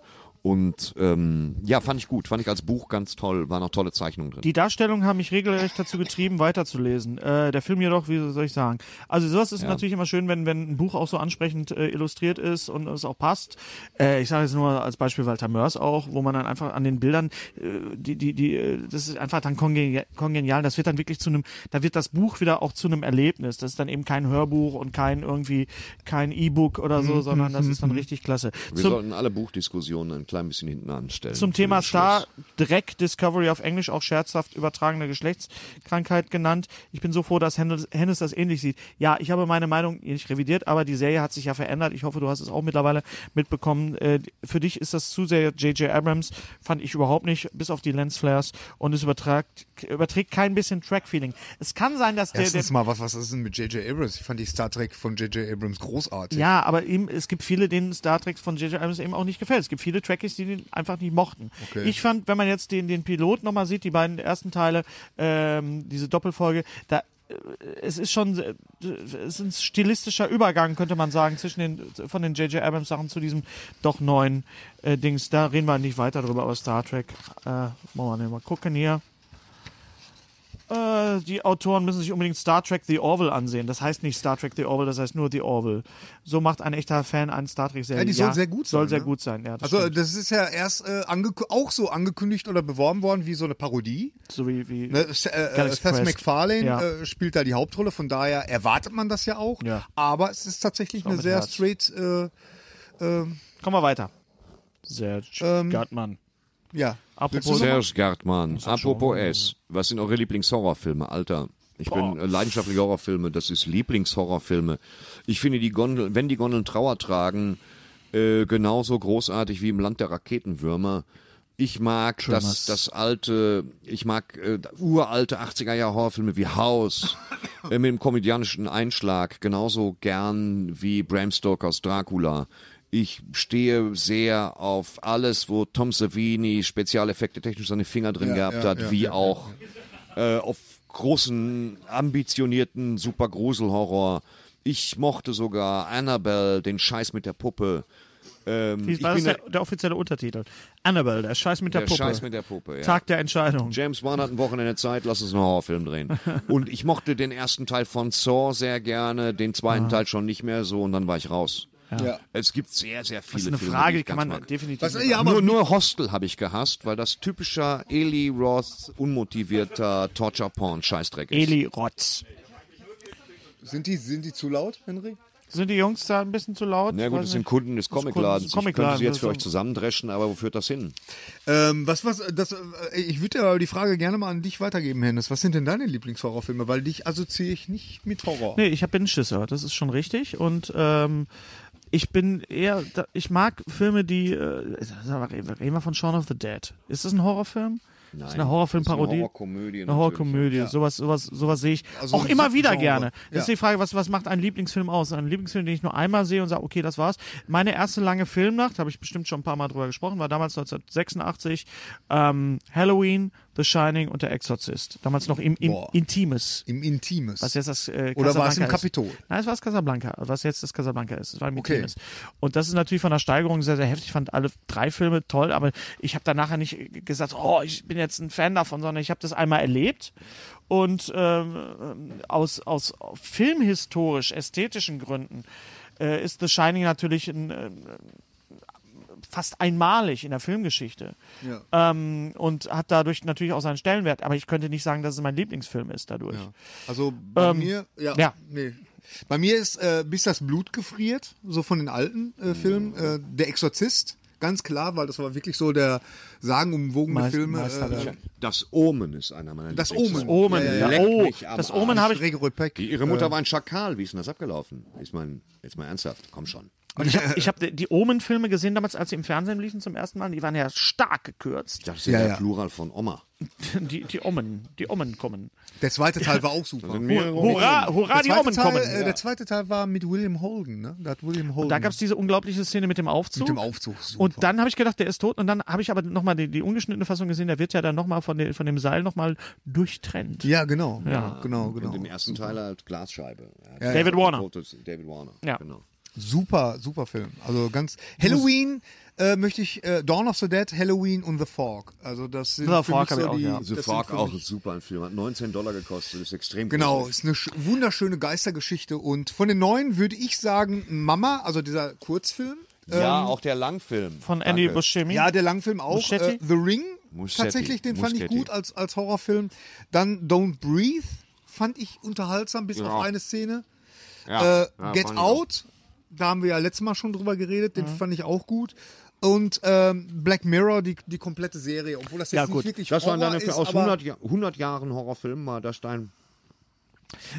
[SPEAKER 3] Und ähm, ja, fand ich gut. Fand ich als Buch ganz toll. Waren auch tolle Zeichnungen drin.
[SPEAKER 1] Die Darstellungen haben mich regelrecht dazu getrieben, weiterzulesen. Äh, der Film jedoch, wie soll ich sagen? Also sowas ist natürlich immer schön, wenn, wenn ein Buch auch so ansprechend äh, illustriert ist und es auch passt. Äh, ich sage jetzt nur als Beispiel Walter Mörs auch, wo man dann einfach an den Bildern, äh, die, die, die, äh, das ist einfach dann kongenial. Das wird dann wirklich zu einem, da wird das Buch wieder auch zu einem Erlebnis. Das ist dann eben kein Hörbuch und kein irgendwie, kein E-Book oder so, sondern das ist dann richtig klasse.
[SPEAKER 3] Wir
[SPEAKER 1] Zum-
[SPEAKER 3] sollten alle Buchdiskussionen klein bisschen hinten anstellen.
[SPEAKER 1] Zum Thema. Star Dreck Discovery auf Englisch auch scherzhaft übertragene Geschlechtskrankheit genannt. Ich bin so froh, dass Hennes, das ähnlich sieht. Ja, ich habe meine Meinung nicht revidiert, aber die Serie hat sich ja verändert. Ich hoffe, du hast es auch mittlerweile mitbekommen. Äh, für dich ist das zu sehr J.J. Abrams, fand ich überhaupt nicht, bis auf die Lensflares und es übertragt, überträgt kein bisschen Track-Feeling. Es kann sein, dass der, der
[SPEAKER 2] Erstens mal, was, was ist denn mit J.J. Abrams? Ich fand die Star Trek von J.J. Abrams großartig.
[SPEAKER 1] Ja, aber ihm, es gibt viele, denen Star Trek von J.J. Abrams eben auch nicht gefällt. Es gibt viele Trekkies, die den einfach nicht mochten.
[SPEAKER 2] Okay.
[SPEAKER 1] Ich fand, wenn man jetzt den, den Pilot nochmal sieht, die beiden ersten Teile, ähm, diese Doppelfolge, da äh, es ist schon äh, es ist ein stilistischer Übergang, könnte man sagen, zwischen den von den J.J. Abrams Sachen zu diesem doch neuen äh, Dings. Da reden wir nicht weiter drüber, aber Star Trek. Äh, wollen wir mal gucken hier. Äh, die Autoren müssen sich unbedingt Star Trek The Orville ansehen. Das heißt nicht Star Trek The Orville, das heißt nur The Orville. So macht ein echter Fan einen Star Trek-Serie.
[SPEAKER 2] Ja, die soll sehr gut
[SPEAKER 1] Soll
[SPEAKER 2] sein,
[SPEAKER 1] sehr
[SPEAKER 2] ne?
[SPEAKER 1] gut sein, ja. Das
[SPEAKER 2] Also
[SPEAKER 1] stimmt.
[SPEAKER 2] das ist ja erst äh, auch so angekündigt oder beworben worden wie so eine Parodie.
[SPEAKER 1] so wie, wie
[SPEAKER 2] Ne, äh, äh, Seth. MacFarlane
[SPEAKER 1] Ja.
[SPEAKER 2] äh, spielt da die Hauptrolle, von daher erwartet man das ja auch.
[SPEAKER 1] Ja.
[SPEAKER 2] Aber es ist tatsächlich eine sehr
[SPEAKER 1] Herz.
[SPEAKER 2] straight, äh,
[SPEAKER 1] Kommen wir weiter. Serge
[SPEAKER 2] Ähm,
[SPEAKER 1] Gartmann.
[SPEAKER 2] Ja.
[SPEAKER 1] Apropos-?
[SPEAKER 3] Serge Gartmann, apropos S, was sind eure Lieblingshorrorfilme, Alter? Ich bin äh, leidenschaftlich Horrorfilme, das ist Lieblingshorrorfilme. Ich finde die Gondeln, wenn die Gondeln Trauer tragen, äh, genauso großartig wie im Land der Raketenwürmer. Ich mag das, das alte, ich mag äh, uralte 80er Jahre Horrorfilme wie House (laughs) äh, mit dem komödianischen Einschlag genauso gern wie Bram Stokers Dracula. Ich stehe sehr auf alles, wo Tom Savini Spezialeffekte technisch seine Finger drin
[SPEAKER 2] Ja,
[SPEAKER 3] gehabt
[SPEAKER 2] ja,
[SPEAKER 3] hat,
[SPEAKER 2] ja,
[SPEAKER 3] wie
[SPEAKER 2] ja,
[SPEAKER 3] auch Äh, auf großen, ambitionierten Super Gruselhorror. Ich mochte sogar Annabelle, den Scheiß mit der Puppe. Ähm,
[SPEAKER 1] Wie
[SPEAKER 3] ich
[SPEAKER 1] war das
[SPEAKER 3] bin
[SPEAKER 1] der, der offizielle Untertitel? Annabelle, der Scheiß mit der,
[SPEAKER 3] der
[SPEAKER 1] Puppe.
[SPEAKER 3] Scheiß mit der Puppe. Ja.
[SPEAKER 1] Tag der Entscheidung.
[SPEAKER 3] James Wan hat ein Wochenende Zeit, lass uns einen Horrorfilm drehen. Und ich mochte den ersten Teil von Saw sehr gerne, den zweiten Teil schon nicht mehr so und dann war ich raus.
[SPEAKER 2] Ja.
[SPEAKER 3] Es gibt sehr, sehr viele
[SPEAKER 1] Das ist eine
[SPEAKER 3] Filme,
[SPEAKER 1] Frage,
[SPEAKER 3] die
[SPEAKER 1] kann man
[SPEAKER 3] mag.
[SPEAKER 1] definitiv.
[SPEAKER 2] Was, ja,
[SPEAKER 3] nur, nur Hostel habe ich gehasst, weil das typischer Eli Roth unmotivierter Torture-Porn-Scheißdreck ist.
[SPEAKER 1] Eli Rotz.
[SPEAKER 2] Sind die, sind die zu laut, Henry?
[SPEAKER 1] Sind die Jungs da ein bisschen zu laut?
[SPEAKER 3] Na gut, das sind. Kunden des Comicladens. Ich könnte sie jetzt für
[SPEAKER 1] also-
[SPEAKER 3] euch zusammendreschen, aber wo führt das hin?
[SPEAKER 2] Ähm, was, was, das, äh, ich würde ja die Frage gerne mal an dich weitergeben, Hennes. Was sind denn deine Lieblingshorrorfilme? Weil dich assoziiere ich nicht mit Horror.
[SPEAKER 1] Nee, ich hab- bin ein Schisser, das ist schon richtig. Und ähm, ich bin eher, ich mag Filme, die, äh, reden wir von Shaun of the Dead. Ist das ein Horrorfilm? das ist eine Horrorfilmparodie.
[SPEAKER 3] Eine Horrorkomödie.
[SPEAKER 1] Eine Horrorkomödie, sowas, sowas, sowas sehe ich
[SPEAKER 2] Also
[SPEAKER 1] auch immer wieder
[SPEAKER 2] Subgenre.
[SPEAKER 1] gerne. Das
[SPEAKER 2] Ja.
[SPEAKER 1] ist die Frage, was, was macht ein Lieblingsfilm aus? Ein Lieblingsfilm, den ich nur einmal sehe und sage, okay, das war's. Meine erste lange Filmnacht, habe ich bestimmt schon ein paar Mal drüber gesprochen, war damals 1986, ähm, Halloween, The Shining und Der Exorzist. Damals noch im, im
[SPEAKER 2] Boah.
[SPEAKER 1] Intimes.
[SPEAKER 2] Im Intimes.
[SPEAKER 1] Was jetzt das äh,
[SPEAKER 2] Oder war es im
[SPEAKER 1] Casablanca ist.
[SPEAKER 2] Kapitol?
[SPEAKER 1] Nein, es war das Casablanca, was jetzt das Casablanca ist. Es war im
[SPEAKER 2] Okay.
[SPEAKER 1] Intimes. Und das ist natürlich von der Steigerung sehr, sehr heftig. Ich fand alle drei Filme toll, aber ich habe dann nachher nicht gesagt, oh, ich bin jetzt ein Fan davon, sondern ich habe das einmal erlebt und ähm, aus, aus filmhistorisch, ästhetischen Gründen äh, ist The Shining natürlich ein, äh, fast einmalig in der Filmgeschichte
[SPEAKER 2] Ja.
[SPEAKER 1] ähm, und hat dadurch natürlich auch seinen Stellenwert. Aber ich könnte nicht sagen, dass es mein Lieblingsfilm ist dadurch.
[SPEAKER 2] Ja. Also bei
[SPEAKER 1] Ähm,
[SPEAKER 2] mir, ja,
[SPEAKER 1] ja.
[SPEAKER 2] Nee. Bei mir ist äh, bis das Blut gefriert, so von den alten äh, Filmen, äh, der Exorzist, ganz klar, weil das war wirklich so der sagenumwogene
[SPEAKER 1] Meist-
[SPEAKER 2] Filme.
[SPEAKER 1] Meisterwerk.
[SPEAKER 2] Äh,
[SPEAKER 3] Das Omen ist einer meiner
[SPEAKER 2] Das
[SPEAKER 3] Lieblingsfilme.
[SPEAKER 2] Omen.
[SPEAKER 1] Omen,
[SPEAKER 2] Ja,
[SPEAKER 1] ja, oh, das. Omen habe ich
[SPEAKER 3] ihre Mutter war ein Schakal, wie ist denn das abgelaufen? Ich meine, jetzt mal ernsthaft, komm schon.
[SPEAKER 1] Und ich habe (laughs) ich hab die Omen-Filme gesehen damals, als sie im Fernsehen liefen zum ersten Mal. Die waren ja stark gekürzt.
[SPEAKER 3] Das ist ja,
[SPEAKER 2] Ja,
[SPEAKER 3] der
[SPEAKER 2] ja.
[SPEAKER 3] Plural von Oma. (laughs)
[SPEAKER 1] Die, die Omen, die Omen kommen.
[SPEAKER 2] Der zweite Teil war auch super.
[SPEAKER 1] Hurra, hurra, die Omen
[SPEAKER 2] Teil,
[SPEAKER 1] kommen.
[SPEAKER 2] äh, der zweite Teil war mit William Holden, ne? Da hat William Holden
[SPEAKER 1] Da gab es diese unglaubliche Szene mit dem Aufzug.
[SPEAKER 2] mit dem Aufzug. Super.
[SPEAKER 1] Und dann habe ich gedacht, der ist tot. Und dann habe ich aber nochmal die, die ungeschnittene Fassung gesehen. Der wird ja dann nochmal von, von dem Seil nochmal durchtrennt.
[SPEAKER 2] ja, genau.
[SPEAKER 1] Ja.
[SPEAKER 2] Genau, genau.
[SPEAKER 3] Und im ersten Teil halt Glasscheibe.
[SPEAKER 2] Ja,
[SPEAKER 1] David
[SPEAKER 3] ja.
[SPEAKER 1] Warner.
[SPEAKER 3] David Warner.
[SPEAKER 1] Ja.
[SPEAKER 3] Genau.
[SPEAKER 2] Super, super Film. Also ganz. Halloween äh, möchte ich äh, Dawn of the Dead, Halloween und The Fog. Also das sind
[SPEAKER 1] The
[SPEAKER 2] für
[SPEAKER 1] Fog
[SPEAKER 2] so
[SPEAKER 1] auch,
[SPEAKER 2] die.
[SPEAKER 1] ja.
[SPEAKER 3] The Fog auch
[SPEAKER 2] mich-
[SPEAKER 3] super ein Film. Hat 19 Dollar gekostet. Ist extrem
[SPEAKER 2] Genau,
[SPEAKER 3] groß.
[SPEAKER 2] ist eine sch- wunderschöne Geistergeschichte und von den neuen würde ich sagen Mama, also dieser Kurzfilm.
[SPEAKER 3] Ja, auch der Langfilm.
[SPEAKER 1] Von Andy
[SPEAKER 3] Danke.
[SPEAKER 1] Buscemi.
[SPEAKER 2] Ja, der Langfilm auch.
[SPEAKER 1] Muschetti?
[SPEAKER 2] Äh, The Ring,
[SPEAKER 3] Muschetti,
[SPEAKER 2] tatsächlich, den fand ich
[SPEAKER 3] Muschetti.
[SPEAKER 2] gut als, als Horrorfilm. Dann Don't Breathe fand ich unterhaltsam, bis
[SPEAKER 3] Ja.
[SPEAKER 2] auf eine Szene.
[SPEAKER 3] Ja,
[SPEAKER 2] Äh,
[SPEAKER 3] ja,
[SPEAKER 2] Get. Out, da haben wir ja letztes Mal schon drüber geredet, den fand ich auch gut. und ähm, Black Mirror, die, die komplette Serie, obwohl das jetzt
[SPEAKER 1] Ja,
[SPEAKER 2] nicht
[SPEAKER 1] gut.
[SPEAKER 2] wirklich
[SPEAKER 3] Das waren
[SPEAKER 2] Horror
[SPEAKER 3] für
[SPEAKER 2] ist,
[SPEAKER 3] aus
[SPEAKER 2] aber
[SPEAKER 3] 100, Ja- 100 Jahren Horrorfilm, war das dein.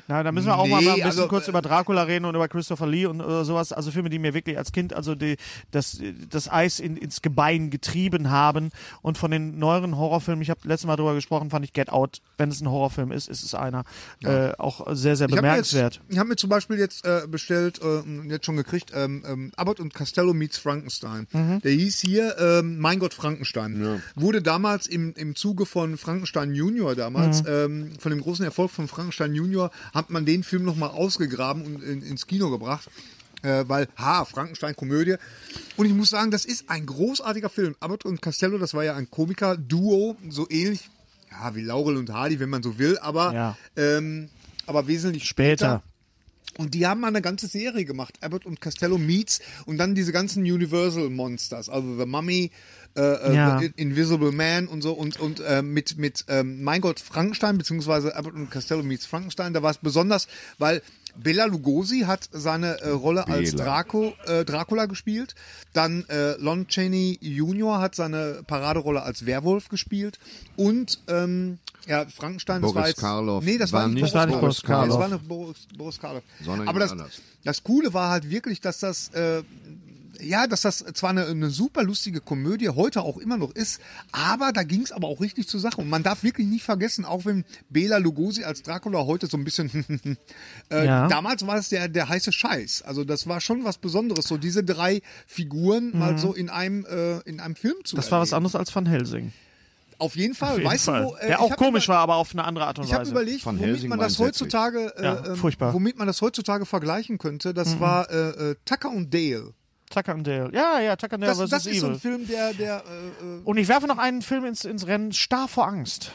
[SPEAKER 1] Na, da müssen wir auch
[SPEAKER 2] Nee,
[SPEAKER 1] mal ein bisschen
[SPEAKER 2] also,
[SPEAKER 1] kurz
[SPEAKER 2] äh,
[SPEAKER 1] über Dracula reden und über Christopher Lee und oder sowas. Also Filme, die mir wirklich als Kind also die, das, das Eis in, ins Gebein getrieben haben. Und von den neueren Horrorfilmen, ich habe letztes Mal darüber gesprochen, fand ich Get Out, wenn es ein Horrorfilm ist, ist es einer. Äh, auch sehr, sehr
[SPEAKER 2] Ich habe mir,
[SPEAKER 1] bemerkenswert.
[SPEAKER 2] hab mir zum Beispiel jetzt äh, bestellt, äh, jetzt schon gekriegt, ähm, ähm, Abbott und Costello meets Frankenstein.
[SPEAKER 1] Mhm.
[SPEAKER 2] Der hieß hier ähm, Mein Gott Frankenstein. Wurde damals im, im Zuge von Frankenstein Junior damals,
[SPEAKER 1] Mhm.
[SPEAKER 2] ähm, von dem großen Erfolg von Frankenstein Junior, hat man den Film nochmal ausgegraben und in, ins Kino gebracht. Äh, weil, ha, Frankenstein, Komödie. Und ich muss sagen, das ist ein großartiger Film. Abbott und Costello, das war ja ein Komiker-Duo, so ähnlich, ja, wie Laurel und Hardy, wenn man so will, aber,
[SPEAKER 1] Ja.
[SPEAKER 2] ähm, aber wesentlich
[SPEAKER 1] Später.
[SPEAKER 2] und die haben mal eine ganze Serie gemacht, Abbott und Costello Meets und dann diese ganzen Universal Monsters, also The Mummy, äh, äh,
[SPEAKER 1] Ja.
[SPEAKER 2] Invisible Man und so und und äh, mit mit ähm, Mein Gott Frankenstein beziehungsweise Abbott und Costello Meets Frankenstein, da war es besonders, weil Bela Lugosi hat seine äh, Rolle als
[SPEAKER 3] Bela.
[SPEAKER 2] Draco, äh, Dracula gespielt. Dann äh, Lon Chaney Jr. hat seine Paraderolle als Werwolf gespielt. Und ähm, ja, Frankenstein, das
[SPEAKER 3] Boris
[SPEAKER 2] war jetzt.
[SPEAKER 3] Karloff
[SPEAKER 2] nee, das war,
[SPEAKER 3] war
[SPEAKER 2] nicht
[SPEAKER 3] nicht-
[SPEAKER 1] Das war nicht Boris
[SPEAKER 2] Karloff.
[SPEAKER 1] Karloff.
[SPEAKER 2] Das war nicht Boris, Boris Karloff.
[SPEAKER 3] Sondern
[SPEAKER 2] Aber das,
[SPEAKER 3] anders.
[SPEAKER 2] das Coole war halt wirklich, dass das, äh, ja, dass das zwar eine, eine super lustige Komödie heute auch immer noch ist, aber da ging es aber auch richtig zur Sache. Und man darf wirklich nicht vergessen, auch wenn Bela Lugosi als Dracula heute so ein bisschen, (laughs) äh,
[SPEAKER 1] Ja.
[SPEAKER 2] damals war es der, der heiße Scheiß. Also das war schon was Besonderes, so diese drei Figuren mal so in einem, äh, in einem Film zu
[SPEAKER 1] Mhm. Das war was
[SPEAKER 2] erleben.
[SPEAKER 1] anderes als Van Helsing.
[SPEAKER 2] Auf jeden Fall.
[SPEAKER 1] Auf jeden
[SPEAKER 2] weißt
[SPEAKER 1] Fall.
[SPEAKER 2] du, wo, äh,
[SPEAKER 1] Der auch komisch
[SPEAKER 2] über-
[SPEAKER 1] war, aber auf eine andere Art und
[SPEAKER 2] ich habe
[SPEAKER 1] Weise.
[SPEAKER 2] überlegt,
[SPEAKER 3] Van
[SPEAKER 2] womit
[SPEAKER 3] Helsing
[SPEAKER 2] man das heutzutage, äh,
[SPEAKER 1] Ja, furchtbar.
[SPEAKER 2] womit man das heutzutage vergleichen könnte. Das
[SPEAKER 1] Mhm.
[SPEAKER 2] war äh, äh, Tucker und Dale.
[SPEAKER 1] Tucker and Dale. Ja, ja, Tucker and Dale
[SPEAKER 2] Das,
[SPEAKER 1] vs.
[SPEAKER 2] das ist so
[SPEAKER 1] Evil.
[SPEAKER 2] ein Film, der, der äh, äh,
[SPEAKER 1] und ich werfe noch einen Film ins, ins Rennen, Starr vor Angst.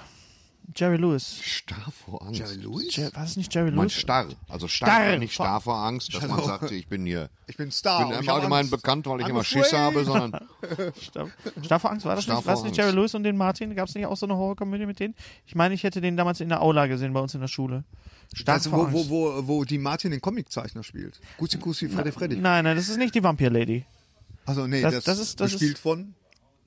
[SPEAKER 1] Jerry Lewis.
[SPEAKER 3] Starr vor Angst. Jerry
[SPEAKER 2] Louis?
[SPEAKER 1] Jer war das nicht Jerry
[SPEAKER 3] Man
[SPEAKER 1] Lewis?
[SPEAKER 3] starr. Also starr,
[SPEAKER 1] Starr
[SPEAKER 3] nicht starr vor Angst, dass man sagt, ich bin hier.
[SPEAKER 2] ich bin Star.
[SPEAKER 3] Ich bin im Allgemeinen
[SPEAKER 2] Angst.
[SPEAKER 3] bekannt, weil ich
[SPEAKER 2] I'm
[SPEAKER 3] immer
[SPEAKER 2] afraid.
[SPEAKER 3] Schiss habe, sondern (laughs)
[SPEAKER 1] Starr, Starr vor Angst, war das
[SPEAKER 3] Starr
[SPEAKER 1] nicht? War das nicht. Jerry Lewis und den Martin? Gab es nicht auch so eine Horrorkomödie mit denen? Ich meine, ich hätte den damals in der Aula gesehen bei uns in der Schule. Starr
[SPEAKER 2] Also,
[SPEAKER 1] vor
[SPEAKER 2] wo, wo, wo, wo die Martin den Comiczeichner spielt. Gussi Gussi, Freddy Freddy.
[SPEAKER 1] Nein, nein, das ist nicht die Vampir Lady.
[SPEAKER 2] Also nee,
[SPEAKER 1] Das-
[SPEAKER 2] das,
[SPEAKER 1] das ist- das
[SPEAKER 2] gespielt
[SPEAKER 1] ist-
[SPEAKER 2] von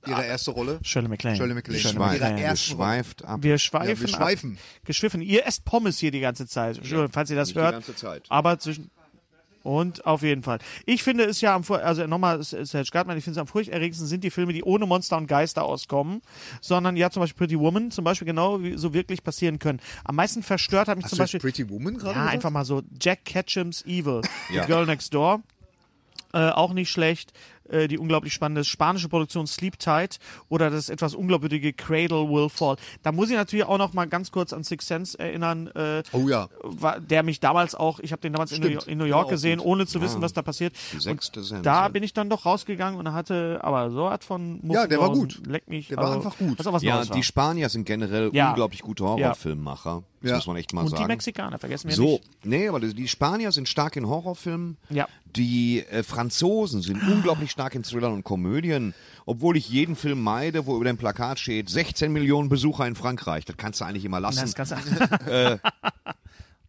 [SPEAKER 2] ihrer erste Rolle.
[SPEAKER 1] Shirley MacLaine.
[SPEAKER 2] Shirley MacLaine. Schweif- Rolle.
[SPEAKER 3] schweift ab.
[SPEAKER 1] Wir schweifen,
[SPEAKER 2] Ja, wir schweifen.
[SPEAKER 1] Ab. Geschwiffen. Ihr esst Pommes hier die ganze Zeit. Entschuldigung, falls ihr das
[SPEAKER 3] Nicht die
[SPEAKER 1] hört.
[SPEAKER 3] ganze Zeit.
[SPEAKER 1] Aber zwischen. Und auf jeden Fall. Ich finde es ja am, also nochmal, Herr Gartmann, ich finde es am furchterregendsten sind die Filme, die ohne Monster und Geister auskommen, sondern ja zum Beispiel Pretty Woman, zum Beispiel genau wie, so wirklich passieren können. Am meisten verstört hat mich
[SPEAKER 2] Hast
[SPEAKER 1] zum Beispiel.
[SPEAKER 2] Pretty Woman gerade
[SPEAKER 1] Ja,
[SPEAKER 2] gesagt?
[SPEAKER 1] einfach mal so Jack Ketchums Evil, (laughs)
[SPEAKER 3] Ja.
[SPEAKER 1] The Girl Next Door. Äh, auch nicht schlecht. Äh, die unglaublich spannende spanische Produktion Sleep Tight oder das etwas unglaubwürdige Cradle Will Fall. Da muss ich natürlich auch noch mal ganz kurz an Six Sense erinnern. Äh,
[SPEAKER 2] Oh ja.
[SPEAKER 1] war, der mich damals auch, ich habe den damals in New, in New York gesehen,
[SPEAKER 2] gut.
[SPEAKER 1] ohne zu wissen, was da passiert.
[SPEAKER 3] Die sechste Sense.
[SPEAKER 1] Da bin ich dann doch rausgegangen und hatte aber so hat von
[SPEAKER 2] Ja, der war gut.
[SPEAKER 1] Leck mich.
[SPEAKER 2] Der war einfach gut.
[SPEAKER 1] Was
[SPEAKER 3] ja, die Spanier sind generell
[SPEAKER 1] Ja.
[SPEAKER 3] unglaublich gute Horrorfilmmacher. Das
[SPEAKER 2] Ja.
[SPEAKER 3] muss man echt mal
[SPEAKER 1] und die
[SPEAKER 3] sagen.
[SPEAKER 1] Mexikaner, vergessen wir
[SPEAKER 3] So,
[SPEAKER 1] nicht.
[SPEAKER 3] nee, aber die die Spanier sind stark in Horrorfilmen.
[SPEAKER 1] Ja.
[SPEAKER 3] Die äh, Franzosen sind unglaublich stark in Thrillern und Komödien. Obwohl ich jeden Film meide, wo über dem Plakat steht, 16 Millionen Besucher in Frankreich. Das kannst du eigentlich immer lassen.
[SPEAKER 1] Das ist ganz (laughs)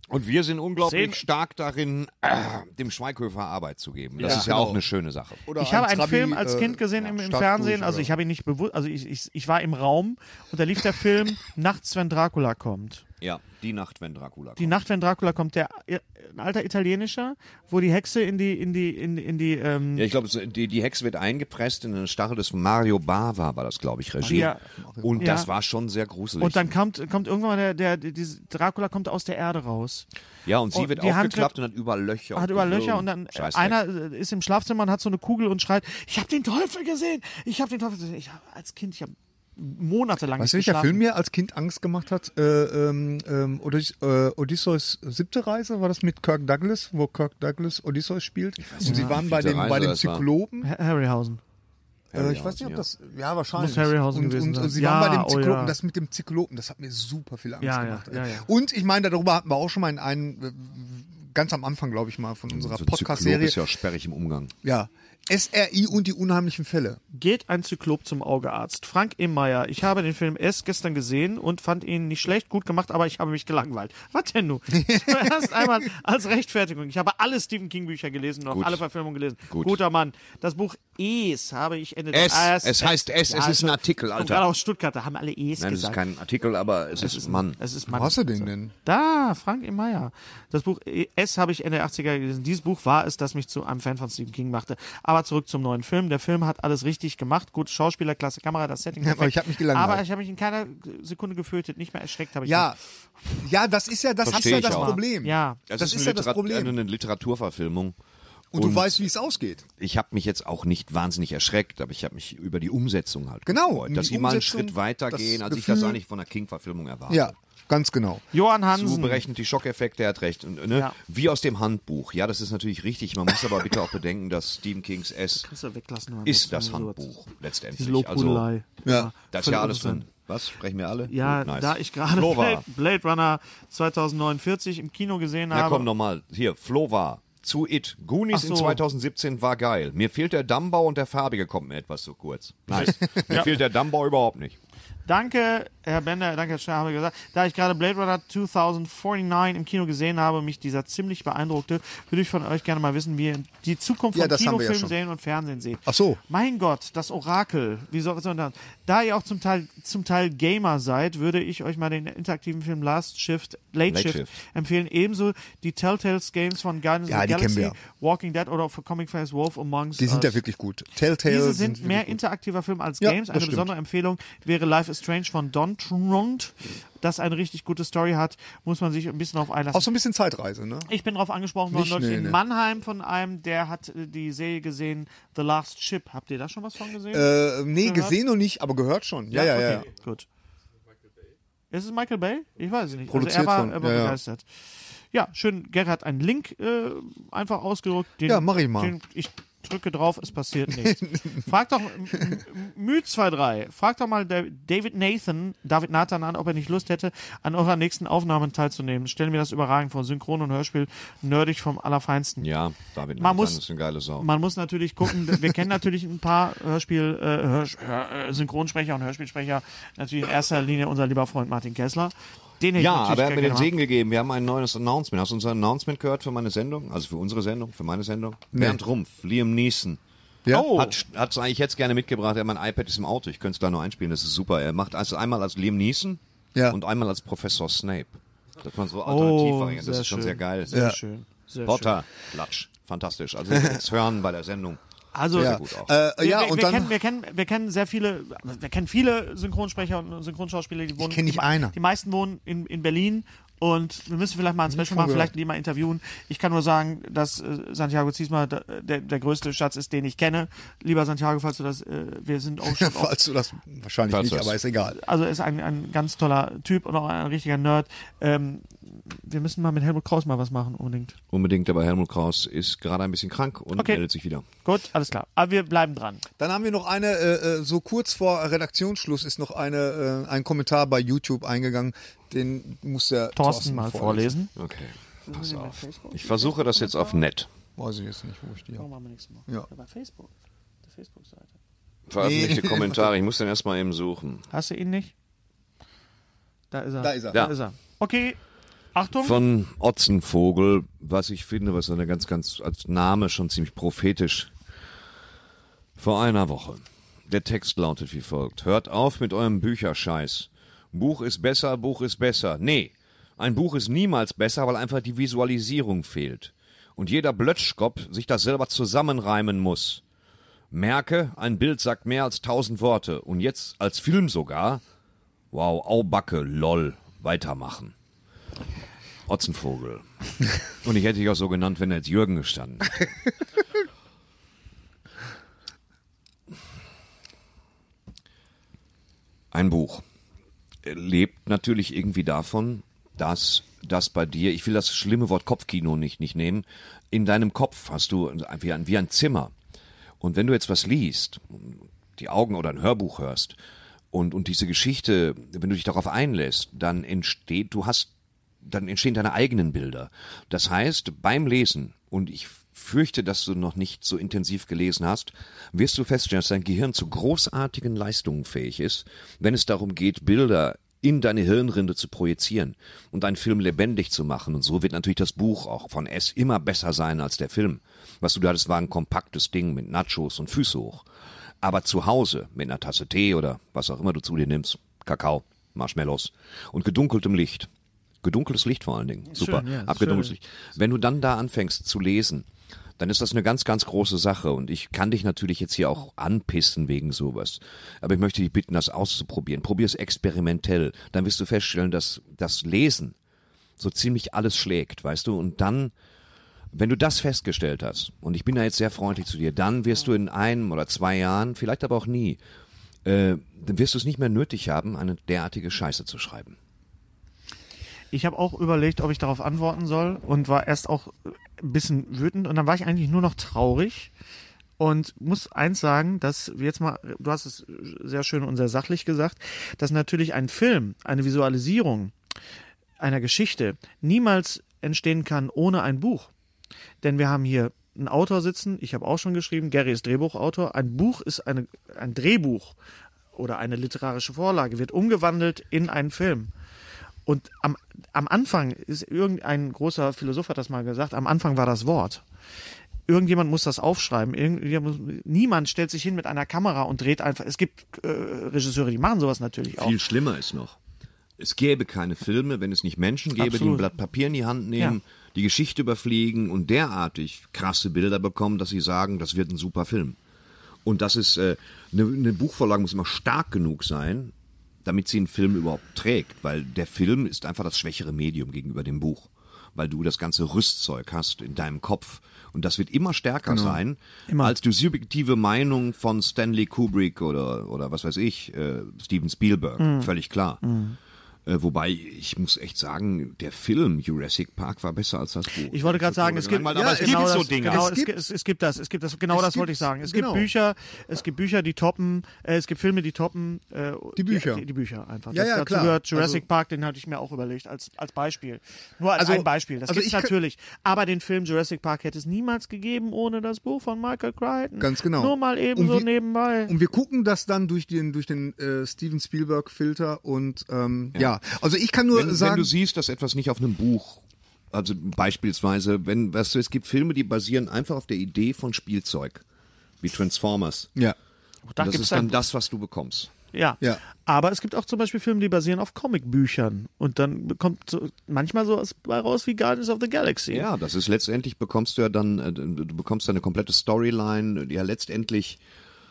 [SPEAKER 3] Und wir sind unglaublich
[SPEAKER 1] Zehn-
[SPEAKER 3] stark darin, äh, dem Schweighöfer Arbeit zu geben. Das
[SPEAKER 2] Ja,
[SPEAKER 3] ist ja
[SPEAKER 2] genau.
[SPEAKER 3] auch eine schöne Sache.
[SPEAKER 2] Oder
[SPEAKER 1] Ich habe
[SPEAKER 2] ein
[SPEAKER 1] einen
[SPEAKER 2] Trabi,
[SPEAKER 1] Film als
[SPEAKER 2] äh,
[SPEAKER 1] Kind gesehen im, im
[SPEAKER 2] Stadtbuch
[SPEAKER 1] Fernsehen, also ich habe ihn nicht bewusst, also ich, ich, ich war im Raum und da lief der Film (laughs) Nachts, wenn Dracula kommt.
[SPEAKER 3] Ja, die Nacht, wenn Dracula kommt.
[SPEAKER 1] Die Nacht, wenn Dracula kommt, der ein alter italienischer, wo die Hexe in die in die in, in die ähm,
[SPEAKER 3] Ja, ich glaube, die, die Hexe wird eingepresst in einen Stachel des Mario Bava, war das, glaube ich, Regie.
[SPEAKER 1] Ja.
[SPEAKER 3] Und
[SPEAKER 1] Ja.
[SPEAKER 3] das war schon sehr gruselig.
[SPEAKER 1] und dann kommt kommt irgendwann der der diese Dracula kommt aus der Erde raus.
[SPEAKER 3] ja, und sie
[SPEAKER 1] und
[SPEAKER 3] wird aufgeklappt und hat überall Löcher.
[SPEAKER 1] hat
[SPEAKER 3] und
[SPEAKER 1] über
[SPEAKER 3] Gewürm.
[SPEAKER 1] Löcher und dann
[SPEAKER 3] Scheißdreck.
[SPEAKER 1] einer äh, ist im Schlafzimmer und hat so eine Kugel und schreit, ich habe den Teufel gesehen, ich habe den Teufel gesehen. Ich hab, als Kind, ich habe monatelang
[SPEAKER 2] Weißt du,
[SPEAKER 1] nicht
[SPEAKER 2] welcher
[SPEAKER 1] geschlafen.
[SPEAKER 2] Film mir als Kind Angst gemacht hat? Äh, ähm, ähm, Odys äh, Odysseus siebte Reise, war das mit Kirk Douglas, wo Kirk Douglas Odysseus spielt? Und sie waren bei dem, bei dem Zyklopen.
[SPEAKER 1] Ha- Harryhausen.
[SPEAKER 2] Äh, ich weiß nicht, ob
[SPEAKER 3] ja.
[SPEAKER 2] das. Ja, wahrscheinlich.
[SPEAKER 1] Muss Harryhausen
[SPEAKER 2] und,
[SPEAKER 1] gewesen
[SPEAKER 2] und,
[SPEAKER 1] sein.
[SPEAKER 2] und sie
[SPEAKER 1] Ja,
[SPEAKER 2] waren bei dem
[SPEAKER 1] oh
[SPEAKER 2] Zyklopen.
[SPEAKER 1] ja.
[SPEAKER 2] Das mit dem Zyklopen, das hat mir super viel Angst
[SPEAKER 1] Ja, ja,
[SPEAKER 2] gemacht.
[SPEAKER 1] ja, ja.
[SPEAKER 2] Und ich meine, darüber hatten wir auch schon mal in einem äh, ganz am Anfang, glaube ich mal, von unserer
[SPEAKER 3] So
[SPEAKER 2] Podcast-Serie.
[SPEAKER 3] ist ja sperrig im Umgang.
[SPEAKER 2] Ja. SRI und die unheimlichen Fälle.
[SPEAKER 1] Geht ein Zyklop zum Augearzt. Frank E. Meyer. Ich habe den Film S gestern gesehen und fand ihn nicht schlecht, gut gemacht, aber ich habe mich gelangweilt. Was denn nun? (laughs) (laughs) Zuerst einmal als Rechtfertigung. Ich habe alle Stephen King Bücher gelesen und auch
[SPEAKER 3] Gut.
[SPEAKER 1] alle Verfilmungen gelesen.
[SPEAKER 3] Gut.
[SPEAKER 1] Guter Mann. Das Buch Es habe ich Ende
[SPEAKER 3] S.
[SPEAKER 1] Ah,
[SPEAKER 3] Es heißt S. Es ist ein Artikel, Alter.
[SPEAKER 1] gerade aus Stuttgart, da haben alle Es
[SPEAKER 3] Nein, das ist
[SPEAKER 1] gesagt.
[SPEAKER 3] kein Artikel, aber es ist Mann.
[SPEAKER 1] es ist
[SPEAKER 2] Wo
[SPEAKER 1] Mann.
[SPEAKER 2] hast du den denn?
[SPEAKER 1] Da, Frank E. Meyer. Das Buch S habe ich Ende 80er gelesen. Dieses Buch war es, das mich zu einem Fan von Stephen King machte. Aber zurück zum neuen Film. Der Film hat alles richtig gemacht. Gut, Schauspieler, klasse Kamera, das Setting.
[SPEAKER 2] Ja, aber
[SPEAKER 1] perfekt.
[SPEAKER 2] ich hab mich gelangweilt.
[SPEAKER 1] Aber ich habe mich in keiner Sekunde gefürchtet, nicht mehr erschreckt habe ich
[SPEAKER 2] Ja. Ja, das ist ja das, ist ja das
[SPEAKER 3] auch.
[SPEAKER 2] Problem.
[SPEAKER 1] mich. Ja.
[SPEAKER 3] Das,
[SPEAKER 2] Das
[SPEAKER 3] ist,
[SPEAKER 2] ist ja das
[SPEAKER 3] Literat-
[SPEAKER 2] Problem.
[SPEAKER 3] eine Literaturverfilmung.
[SPEAKER 2] Und du weißt, wie es ausgeht.
[SPEAKER 3] Ich habe mich jetzt auch nicht wahnsinnig erschreckt, aber ich habe mich über die Umsetzung halt
[SPEAKER 2] Genau,
[SPEAKER 3] gefreut. Dass
[SPEAKER 2] die
[SPEAKER 3] sie mal einen Schritt weiter
[SPEAKER 2] das
[SPEAKER 3] gehen, als ich das
[SPEAKER 2] Gefühl-
[SPEAKER 3] eigentlich von einer King-Verfilmung erwarte.
[SPEAKER 2] Ja, ganz genau.
[SPEAKER 1] Johann
[SPEAKER 3] So
[SPEAKER 1] Hansen.
[SPEAKER 3] berechnet die Schockeffekte, er hat recht. Und, ne?
[SPEAKER 1] Ja.
[SPEAKER 3] Wie aus dem Handbuch. Ja, das ist natürlich richtig. Man muss aber bitte auch bedenken, dass Stephen Kings S (laughs) ist das Handbuch letztendlich.
[SPEAKER 1] Lobhudelei.
[SPEAKER 2] Ja.
[SPEAKER 3] da ist ja alles drin. Was? Sprechen wir alle?
[SPEAKER 1] Ja,
[SPEAKER 3] Gut, nice.
[SPEAKER 1] da ich gerade Blade. Blade Runner 2049 im Kino gesehen
[SPEAKER 3] Ja,
[SPEAKER 1] habe.
[SPEAKER 3] komm nochmal. Hier, Flo war. Zu It. Goonies
[SPEAKER 1] Ach
[SPEAKER 3] in
[SPEAKER 1] so.
[SPEAKER 3] 2017 war geil. Mir fehlt der Dammbau und der farbige kommt mir etwas zu kurz. Nice. (laughs) Mir fehlt der Dammbau überhaupt nicht.
[SPEAKER 1] Danke, Herr Bender, danke, Herr Schneider, habe ich gesagt. Da ich gerade Blade Runner 2049 im Kino gesehen habe, mich dieser ziemlich beeindruckte, würde ich von euch gerne mal wissen, wie ihr die Zukunft
[SPEAKER 2] Ja,
[SPEAKER 1] von
[SPEAKER 2] wir ja.
[SPEAKER 1] Serien und Fernsehen seht.
[SPEAKER 2] Ach so.
[SPEAKER 1] Mein Gott, das Orakel. Wie soll das? Da ihr auch zum Teil, zum Teil Gamer seid, würde ich euch mal den interaktiven Film Last Shift, Late,
[SPEAKER 3] Late
[SPEAKER 1] Shift,
[SPEAKER 3] Shift.
[SPEAKER 1] empfehlen. Ebenso die Telltales Games von Guardians
[SPEAKER 2] Ja,
[SPEAKER 1] of the Galaxy,
[SPEAKER 2] wir.
[SPEAKER 1] Walking Dead oder für Comic Face Wolf Amongst
[SPEAKER 2] Die sind ja
[SPEAKER 1] Us.
[SPEAKER 2] wirklich gut. Telltale
[SPEAKER 1] Diese sind mehr
[SPEAKER 2] wirklich gut.
[SPEAKER 1] interaktiver Film als
[SPEAKER 2] Ja,
[SPEAKER 1] Games. Eine
[SPEAKER 2] stimmt.
[SPEAKER 1] besondere Empfehlung wäre Life is Strange von Don Trund, das eine richtig gute Story hat. Muss man sich ein bisschen auf einlassen.
[SPEAKER 2] Auch so ein bisschen Zeitreise, ne?
[SPEAKER 1] Ich bin darauf angesprochen worden, neulich
[SPEAKER 2] nee,
[SPEAKER 1] in
[SPEAKER 2] nee.
[SPEAKER 1] Mannheim von einem, der hat äh, die Serie gesehen, The Last Ship. Habt ihr da schon was von gesehen?
[SPEAKER 2] Äh, nee,
[SPEAKER 1] Gehört?
[SPEAKER 2] gesehen noch nicht, aber gehört schon. Ja, ja, ja.
[SPEAKER 1] okay, Gut. Ist es Michael Bay? Ich weiß es nicht.
[SPEAKER 2] Produziert
[SPEAKER 1] also er war,
[SPEAKER 2] von-
[SPEAKER 1] er war
[SPEAKER 2] ja, ja.
[SPEAKER 1] begeistert. Ja, schön. Gerhard hat einen Link äh, einfach ausgedruckt. Den,
[SPEAKER 2] Ja, mach ich mal.
[SPEAKER 1] Den, ich drücke drauf, es passiert nichts. (laughs) Frag doch, Mü23, frag doch mal David Nathan, David Nathan an, ob er nicht Lust hätte, an eurer nächsten Aufnahmen teilzunehmen. Stellen wir das überragend vor. Synchron und Hörspiel, nerdig vom Allerfeinsten.
[SPEAKER 3] Ja, David
[SPEAKER 1] Man
[SPEAKER 3] Nathan
[SPEAKER 1] muss-
[SPEAKER 3] ist eine geile Sau.
[SPEAKER 1] Man muss natürlich gucken, wir kennen natürlich ein paar Hörspiel, äh, Hörs Hör, äh, Synchronsprecher und Hörspielsprecher. Natürlich in erster Linie unser lieber Freund Martin Kessler. Den hätte
[SPEAKER 3] Ja, aber er hat mir den. Segen gegeben. Wir haben ein neues Announcement. Hast du unser Announcement gehört für meine Sendung? Also für unsere Sendung, für meine Sendung? Bernd Rumpf, Liam Neeson.
[SPEAKER 2] Ja?
[SPEAKER 1] Oh.
[SPEAKER 3] Hat es eigentlich jetzt gerne mitgebracht. Er mein iPad ist im Auto. Ich könnte es da nur einspielen. Das ist super. Er macht also einmal als Liam Neeson
[SPEAKER 2] Ja.
[SPEAKER 3] und einmal als Professor Snape. Dass man so
[SPEAKER 1] Oh,
[SPEAKER 3] alternativ variiert. Das ist schon
[SPEAKER 1] schön.
[SPEAKER 3] sehr geil.
[SPEAKER 1] Sehr
[SPEAKER 2] Ja.
[SPEAKER 1] schön. Sehr
[SPEAKER 3] Potter, Latsch. Fantastisch. Also jetzt hören bei der Sendung.
[SPEAKER 1] Also,
[SPEAKER 2] Ja,
[SPEAKER 3] gut auch.
[SPEAKER 2] äh,
[SPEAKER 1] wir,
[SPEAKER 2] ja
[SPEAKER 1] wir,
[SPEAKER 2] und
[SPEAKER 1] wir,
[SPEAKER 2] dann.
[SPEAKER 1] kennen, wir, kennen, wir kennen sehr viele, wir kennen viele Synchronsprecher und Synchronschauspieler, die wohnen.
[SPEAKER 2] kenn nicht
[SPEAKER 1] die,
[SPEAKER 2] einer.
[SPEAKER 1] Die meisten wohnen in, in Berlin. Und wir müssen vielleicht mal ein Special machen, vielleicht die mal interviewen. Ich kann nur sagen, dass äh, Santiago Ziesma der, der, größte Schatz ist, den ich kenne. Lieber Santiago, falls du das, äh, wir sind auch schon (laughs) oft
[SPEAKER 2] Falls du das wahrscheinlich
[SPEAKER 3] Falls
[SPEAKER 2] nicht,
[SPEAKER 3] das-
[SPEAKER 2] aber ist egal.
[SPEAKER 1] also er ist ein, ein ganz toller Typ und auch ein richtiger Nerd. Ähm, wir müssen mal mit Helmut Kraus mal was machen, unbedingt.
[SPEAKER 3] Unbedingt, aber Helmut Kraus ist gerade ein bisschen krank und
[SPEAKER 1] Okay.
[SPEAKER 3] meldet sich wieder.
[SPEAKER 1] Gut, alles klar. Aber wir bleiben dran.
[SPEAKER 2] Dann haben wir noch eine, äh, äh, so kurz vor Redaktionsschluss ist noch eine, äh, ein Kommentar bei YouTube eingegangen. Den muss der
[SPEAKER 1] Thorsten, mal vorlesen.
[SPEAKER 3] Okay, pass auf. Ich versuche das jetzt auf nett.
[SPEAKER 2] Weiß ich jetzt nicht, wo ich die habe.
[SPEAKER 1] Machen wir nächstes Mal.
[SPEAKER 2] Ja.
[SPEAKER 1] Bei Facebook. Der Facebook-Seite.
[SPEAKER 3] Veröffentlichte
[SPEAKER 2] Nee.
[SPEAKER 3] Kommentare. Ich muss den erstmal eben suchen.
[SPEAKER 1] Hast du ihn nicht? Da ist er.
[SPEAKER 2] Da ist er.
[SPEAKER 1] Da ist er. Okay. Achtung.
[SPEAKER 3] Von Otzenvogel, was ich finde, was eine ganz, ganz als Name schon ziemlich prophetisch. Vor einer Woche. Der Text lautet wie folgt. Hört auf mit eurem Bücherscheiß. Buch ist besser, Buch ist besser. Nee, ein Buch ist niemals besser, weil einfach die Visualisierung fehlt. Und jeder Blötschkopf sich das selber zusammenreimen muss. Merke, ein Bild sagt mehr als tausend Worte. Und jetzt als Film sogar. Wow, Aubacke, lol. Weitermachen. Otzenvogel. Und ich hätte dich auch so genannt, wenn er jetzt Jürgen gestanden hätte. Ein Buch lebt natürlich irgendwie davon, dass das bei dir, ich will das schlimme Wort Kopfkino nicht, nicht nehmen, in deinem Kopf hast du wie ein, wie ein Zimmer. Und wenn du jetzt was liest, die Augen oder ein Hörbuch hörst und, und diese Geschichte, wenn du dich darauf einlässt, dann entsteht, du hast dann entstehen deine eigenen Bilder. Das heißt, beim Lesen, und ich fürchte, dass du noch nicht so intensiv gelesen hast, wirst du feststellen, dass dein Gehirn zu großartigen Leistungen fähig ist, wenn es darum geht, Bilder in deine Hirnrinde zu projizieren und einen Film lebendig zu machen. Und so wird natürlich das Buch auch von S immer besser sein als der Film. Was du da hattest, war ein kompaktes Ding mit Nachos und Füße hoch. Aber zu Hause mit einer Tasse Tee oder was auch immer du zu dir nimmst, Kakao, Marshmallows und gedunkeltem Licht. Gedunkeltes Licht vor allen Dingen. Super.
[SPEAKER 1] Schön, ja,
[SPEAKER 3] Abgedunkeltes
[SPEAKER 1] schön.
[SPEAKER 3] Licht. Wenn du dann da anfängst zu lesen, dann ist das eine ganz, ganz große Sache. Und ich kann dich natürlich jetzt hier auch anpissen wegen sowas. Aber ich möchte dich bitten, das auszuprobieren. Probier es experimentell. Dann wirst du feststellen, dass das Lesen so ziemlich alles schlägt, weißt du? Und dann, wenn du das festgestellt hast, und ich bin da jetzt sehr freundlich zu dir, dann wirst du in einem oder zwei Jahren, vielleicht aber auch nie, äh, dann wirst du es nicht mehr nötig haben, eine derartige Scheiße zu schreiben.
[SPEAKER 1] Ich habe auch überlegt, ob ich darauf antworten soll und war erst auch ein bisschen wütend und dann war ich eigentlich nur noch traurig und muss eins sagen, dass jetzt mal, du hast es sehr schön und sehr sachlich gesagt, dass natürlich ein Film, eine Visualisierung einer Geschichte niemals entstehen kann ohne ein Buch. Denn wir haben hier einen Autor sitzen, ich habe auch schon geschrieben, Gary ist Drehbuchautor. Ein Buch ist eine, ein Drehbuch oder eine literarische Vorlage, wird umgewandelt in einen Film. Und am, am Anfang ist irgendein großer Philosoph hat das mal gesagt, am Anfang war das Wort. Irgendjemand muss das aufschreiben. Irgendjemand niemand stellt sich hin mit einer Kamera und dreht einfach. Es gibt äh, Regisseure, die machen sowas natürlich auch.
[SPEAKER 3] Viel schlimmer ist noch. Es gäbe keine Filme, wenn es nicht Menschen gäbe, die ein
[SPEAKER 1] Absolut.
[SPEAKER 3] Blatt Papier in die Hand nehmen,
[SPEAKER 1] Ja.
[SPEAKER 3] die Geschichte überfliegen und derartig krasse Bilder bekommen, dass sie sagen, das wird ein super Film. Und das ist, äh, eine, eine Buchvorlage muss immer stark genug sein, damit sie einen Film überhaupt trägt, weil der Film ist einfach das schwächere Medium gegenüber dem Buch, weil du das ganze Rüstzeug hast in deinem Kopf. Und das wird immer stärker sein als die subjektive Meinung von Stanley Kubrick oder oder was weiß ich, äh, Steven Spielberg, völlig klar. Äh, wobei ich muss echt sagen, der Film Jurassic Park war besser als das Buch.
[SPEAKER 1] Ich wollte gerade sagen, es gibt,
[SPEAKER 3] aber
[SPEAKER 1] ja,
[SPEAKER 3] es
[SPEAKER 1] genau
[SPEAKER 3] gibt so
[SPEAKER 1] das,
[SPEAKER 3] Dinge.
[SPEAKER 1] Genau,
[SPEAKER 2] Es gibt-
[SPEAKER 1] es, es gibt das, es gibt das, genau das
[SPEAKER 2] gibt-
[SPEAKER 1] wollte ich sagen. Es
[SPEAKER 2] genau.
[SPEAKER 1] gibt Bücher, es gibt Bücher, die toppen, äh, es gibt Filme, die toppen. Äh,
[SPEAKER 2] Die Bücher.
[SPEAKER 1] Die, die Bücher einfach.
[SPEAKER 2] Ja,
[SPEAKER 1] das,
[SPEAKER 2] ja,
[SPEAKER 1] dazu
[SPEAKER 2] klar.
[SPEAKER 1] gehört Jurassic
[SPEAKER 2] Also-
[SPEAKER 1] Park, den hatte ich mir auch überlegt als, als Beispiel. Nur als
[SPEAKER 2] Also-
[SPEAKER 1] ein Beispiel. Das
[SPEAKER 2] also
[SPEAKER 1] gibt's natürlich. Aber den Film Jurassic Park hätte es niemals gegeben ohne das Buch von Michael Crichton.
[SPEAKER 2] Ganz genau.
[SPEAKER 1] Nur mal eben
[SPEAKER 2] Und
[SPEAKER 1] so
[SPEAKER 2] wir-
[SPEAKER 1] nebenbei.
[SPEAKER 2] Und wir gucken das dann durch den, durch den äh, Steven Spielberg-Filter und ähm, ja. Also ich kann nur
[SPEAKER 3] wenn,
[SPEAKER 2] sagen.
[SPEAKER 3] wenn du siehst, dass etwas nicht auf einem Buch, also beispielsweise, wenn, weißt du, es gibt Filme, die basieren einfach auf der Idee von Spielzeug, wie Transformers.
[SPEAKER 2] ja.
[SPEAKER 1] Da
[SPEAKER 3] Und das
[SPEAKER 1] gibt's
[SPEAKER 3] ist dann
[SPEAKER 1] dann,
[SPEAKER 3] das, was du bekommst.
[SPEAKER 1] ja.
[SPEAKER 2] Ja.
[SPEAKER 1] Aber es gibt auch zum Beispiel Filme, die basieren auf Comicbüchern. Und dann kommt so, manchmal so was bei raus wie Guardians of the Galaxy.
[SPEAKER 3] Ja, das ist letztendlich bekommst du ja dann, äh, du bekommst eine komplette Storyline, die ja letztendlich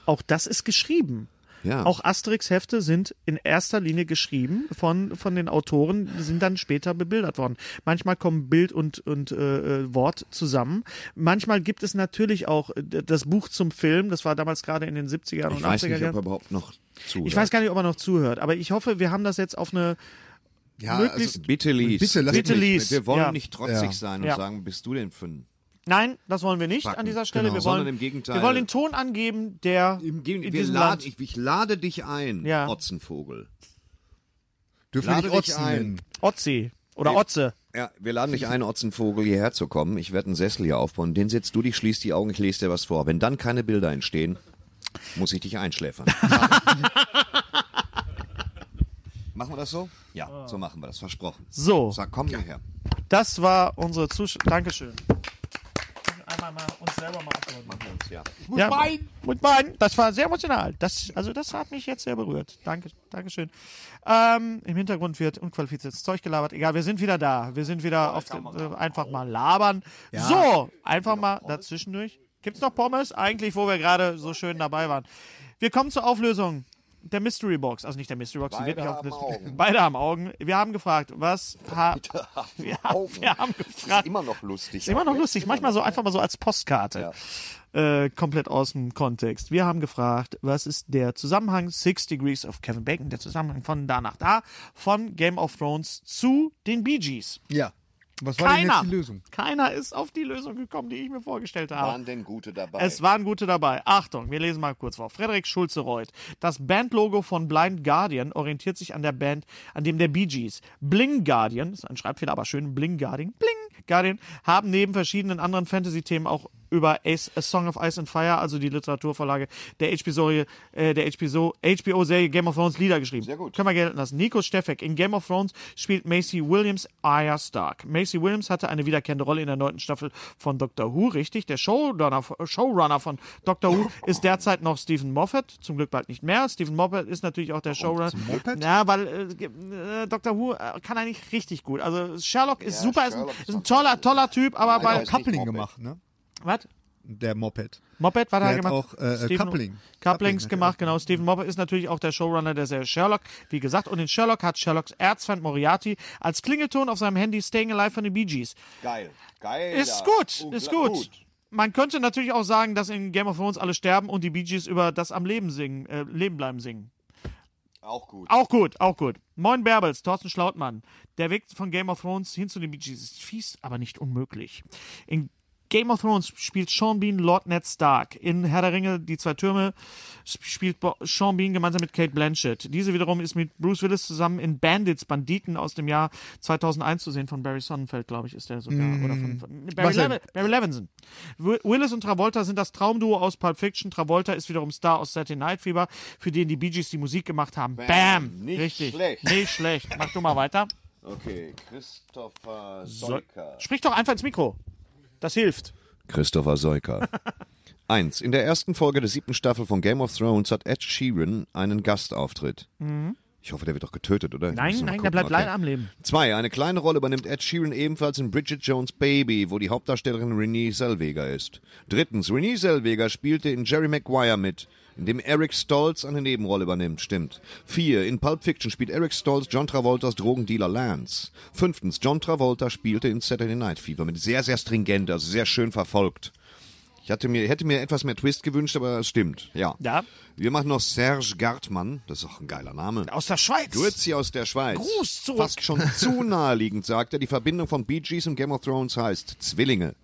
[SPEAKER 1] Auch das ist geschrieben.
[SPEAKER 3] Ja.
[SPEAKER 1] Auch Asterix-Hefte sind in erster Linie geschrieben von, von den Autoren, die sind dann später bebildert worden. Manchmal kommen Bild und, und äh, äh, Wort zusammen. Manchmal gibt es natürlich auch äh, das Buch zum Film, das war damals gerade in den 70er und
[SPEAKER 3] Ich
[SPEAKER 1] 80er
[SPEAKER 3] weiß nicht, ob er
[SPEAKER 1] Jahren.
[SPEAKER 3] überhaupt noch zuhört.
[SPEAKER 1] Ich weiß gar nicht, ob er noch zuhört, aber ich hoffe, wir haben das jetzt auf eine
[SPEAKER 2] Ja,
[SPEAKER 1] möglichst.
[SPEAKER 2] also-
[SPEAKER 3] Bitte lies.
[SPEAKER 2] Bitte lass
[SPEAKER 1] Bitte lies.
[SPEAKER 3] Wir wollen
[SPEAKER 1] Ja.
[SPEAKER 3] nicht trotzig
[SPEAKER 2] Ja.
[SPEAKER 3] sein und
[SPEAKER 1] Ja.
[SPEAKER 3] sagen, bist du denn für ein...
[SPEAKER 1] Nein, das wollen wir nicht
[SPEAKER 3] Backen.
[SPEAKER 1] an dieser Stelle.
[SPEAKER 3] Genau,
[SPEAKER 1] wir wollen,
[SPEAKER 3] im Gegenteil.
[SPEAKER 1] Wir wollen den Ton angeben, der
[SPEAKER 3] Im
[SPEAKER 1] in
[SPEAKER 3] wir
[SPEAKER 1] diesem Land.
[SPEAKER 3] ich, ich lade dich ein,
[SPEAKER 1] Ja.
[SPEAKER 3] Otzenvogel.
[SPEAKER 2] Dürfen wir
[SPEAKER 3] dich
[SPEAKER 2] Otzen
[SPEAKER 3] ein.
[SPEAKER 1] Otzi oder Otze.
[SPEAKER 3] Ja, wir laden dich ein, Otzenvogel, hierher zu kommen. Ich werde einen Sessel hier aufbauen. Den setzt du dich, schließt die Augen, ich lese dir was vor. Wenn dann keine Bilder entstehen, muss ich dich einschläfern. (laughs) machen wir das so? Ja, so machen wir das, versprochen.
[SPEAKER 1] So.
[SPEAKER 3] Sag, komm hierher.
[SPEAKER 1] Das war unsere Zuschauer. Dankeschön. Einmal mal uns selber mal applaudieren.
[SPEAKER 3] Ja.
[SPEAKER 1] Ja, weinen. Muss weinen. Das war sehr emotional. Das, also das hat mich jetzt sehr berührt. Danke, Dankeschön. Ähm, Im Hintergrund wird unqualifiziertes Zeug gelabert. Egal, wir sind wieder da. Wir sind wieder auf den, äh, einfach mal labern. So, einfach mal dazwischendurch. Gibt's noch Pommes? Eigentlich, wo wir gerade so schön dabei waren. Wir kommen zur Auflösung der Mystery Box. Also nicht der Mystery Box, die wird
[SPEAKER 3] Beide
[SPEAKER 1] nicht
[SPEAKER 3] haben. Augen. (laughs)
[SPEAKER 1] Beide haben Augen. Wir haben gefragt, was ha (laughs) wir, haben, wir haben gefragt.
[SPEAKER 3] Immer noch lustig.
[SPEAKER 1] Ist immer noch lustig, manchmal so einfach mal so als Postkarte. Äh, komplett aus dem Kontext. Wir haben gefragt, was ist der Zusammenhang Six Degrees of Kevin Bacon, der Zusammenhang von da nach da, von Game of Thrones zu den Bee Gees.
[SPEAKER 2] Ja. Was war denn
[SPEAKER 1] Keiner,
[SPEAKER 2] jetzt die Lösung?
[SPEAKER 1] keiner ist auf die Lösung gekommen, die ich mir vorgestellt habe.
[SPEAKER 3] Waren denn gute dabei?
[SPEAKER 1] Es waren gute dabei. Achtung, wir lesen mal kurz vor. Frederik Schulze-Reuth. Das Bandlogo von Blind Guardian orientiert sich an der Band, an dem der Bee Gees. Bling Guardian, ist ein Schreibfehler, aber schön, Bling Guardian, Bling Guardian, haben neben verschiedenen anderen Fantasy-Themen auch über Ace, A Song of Ice and Fire, also die Literaturvorlage der HBO-Serie äh, der HBO, HBO-Serie Game of Thrones Lieder geschrieben.
[SPEAKER 3] Sehr gut.
[SPEAKER 1] Können wir gelten lassen. Nico Steffek. In Game of Thrones spielt Macy Williams Arya Stark. Macy Williams hatte eine wiederkehrende Rolle in der neunten Staffel von Doctor Who, richtig. Der Showrunner, Showrunner von Doctor Who ist derzeit noch Stephen Moffat, zum Glück bald nicht mehr. Stephen Moffat ist natürlich auch der Showrunner. Ja, weil äh, äh, Dr. Who äh, kann eigentlich richtig gut. Also Sherlock ist
[SPEAKER 3] Ja,
[SPEAKER 1] super, ist ein,
[SPEAKER 3] Sherlock ist
[SPEAKER 1] ein toller, toller Typ, aber bei
[SPEAKER 2] Coupling gemacht, ne?
[SPEAKER 1] Was?
[SPEAKER 2] Der Moped.
[SPEAKER 1] Moped, was hat
[SPEAKER 2] Der
[SPEAKER 1] er
[SPEAKER 2] hat
[SPEAKER 1] gemacht?
[SPEAKER 2] auch, äh,
[SPEAKER 1] Stephen-
[SPEAKER 2] Coupling.
[SPEAKER 1] Couplings
[SPEAKER 2] er
[SPEAKER 1] gemacht, genau. Stephen Moffat ist natürlich auch der Showrunner der Serie Sherlock, wie gesagt. Und in Sherlock hat Sherlocks Erzfeind Moriarty als Klingelton auf seinem Handy Staying Alive von den Bee Gees.
[SPEAKER 3] Geil. Geil.
[SPEAKER 1] Ist gut, ist
[SPEAKER 3] Unglaublich
[SPEAKER 1] gut. Man könnte natürlich auch sagen, dass in Game of Thrones alle sterben und die Bee Gees über das am Leben singen, äh, Leben bleiben singen.
[SPEAKER 3] Auch gut.
[SPEAKER 1] Auch gut, auch gut. Moin Bärbels, Thorsten Schlautmann. Der Weg von Game of Thrones hin zu den Bee Gees ist fies, aber nicht unmöglich. In Game of Thrones spielt Sean Bean Lord Ned Stark. In Herr der Ringe, die zwei Türme, sp- spielt Sean Bean gemeinsam mit Kate Blanchett. Diese wiederum ist mit Bruce Willis zusammen in Bandits, Banditen aus dem Jahr 2001 zu sehen. Von Barry Sonnenfeld, glaube ich, ist der sogar. Oder von, von Barry? Lev Barry Levinson. Wi- Willis und Travolta sind das Traumduo aus Pulp Fiction. Travolta ist wiederum Star aus Saturday Night Fever, für den die Bee Gees die Musik gemacht haben. Bam!
[SPEAKER 3] Nicht
[SPEAKER 1] Richtig.
[SPEAKER 3] schlecht.
[SPEAKER 1] Nicht schlecht. Mach du mal weiter.
[SPEAKER 3] Okay, Christopher
[SPEAKER 1] So,
[SPEAKER 3] Seuker.
[SPEAKER 1] sprich doch einfach ins Mikro. Das hilft.
[SPEAKER 3] Christopher Seuker. (laughs) Eins. In der ersten Folge der siebten Staffel von Game of Thrones hat Ed Sheeran einen Gastauftritt. Ich hoffe, der wird doch getötet, oder?
[SPEAKER 1] Nein, nein, der
[SPEAKER 3] gucken.
[SPEAKER 1] bleibt
[SPEAKER 3] Okay.
[SPEAKER 1] leider am Leben.
[SPEAKER 3] Zwei. Eine kleine Rolle übernimmt Ed Sheeran ebenfalls in Bridget Jones' Baby, wo die Hauptdarstellerin Renée Zellweger ist. Drittens. Renée Zellweger spielte in Jerry Maguire mit, in dem Eric Stoltz eine Nebenrolle übernimmt. Stimmt. Vier. In Pulp Fiction spielt Eric Stoltz John Travoltas Drogendealer Lance. Fünftens. John Travolta spielte in Saturday Night Fever mit sehr, sehr stringent, also sehr schön verfolgt. Ich hatte mir, hätte mir etwas mehr Twist gewünscht, aber es stimmt. Ja.
[SPEAKER 1] Ja.
[SPEAKER 3] Wir machen noch Serge Gartmann. Das ist auch ein geiler Name.
[SPEAKER 1] Aus der Schweiz.
[SPEAKER 3] Grüezi aus der Schweiz.
[SPEAKER 1] Gruß zurück.
[SPEAKER 3] Fast schon zu (laughs) naheliegend, sagt er. Die Verbindung von Bee Gees und Game of Thrones heißt Zwillinge.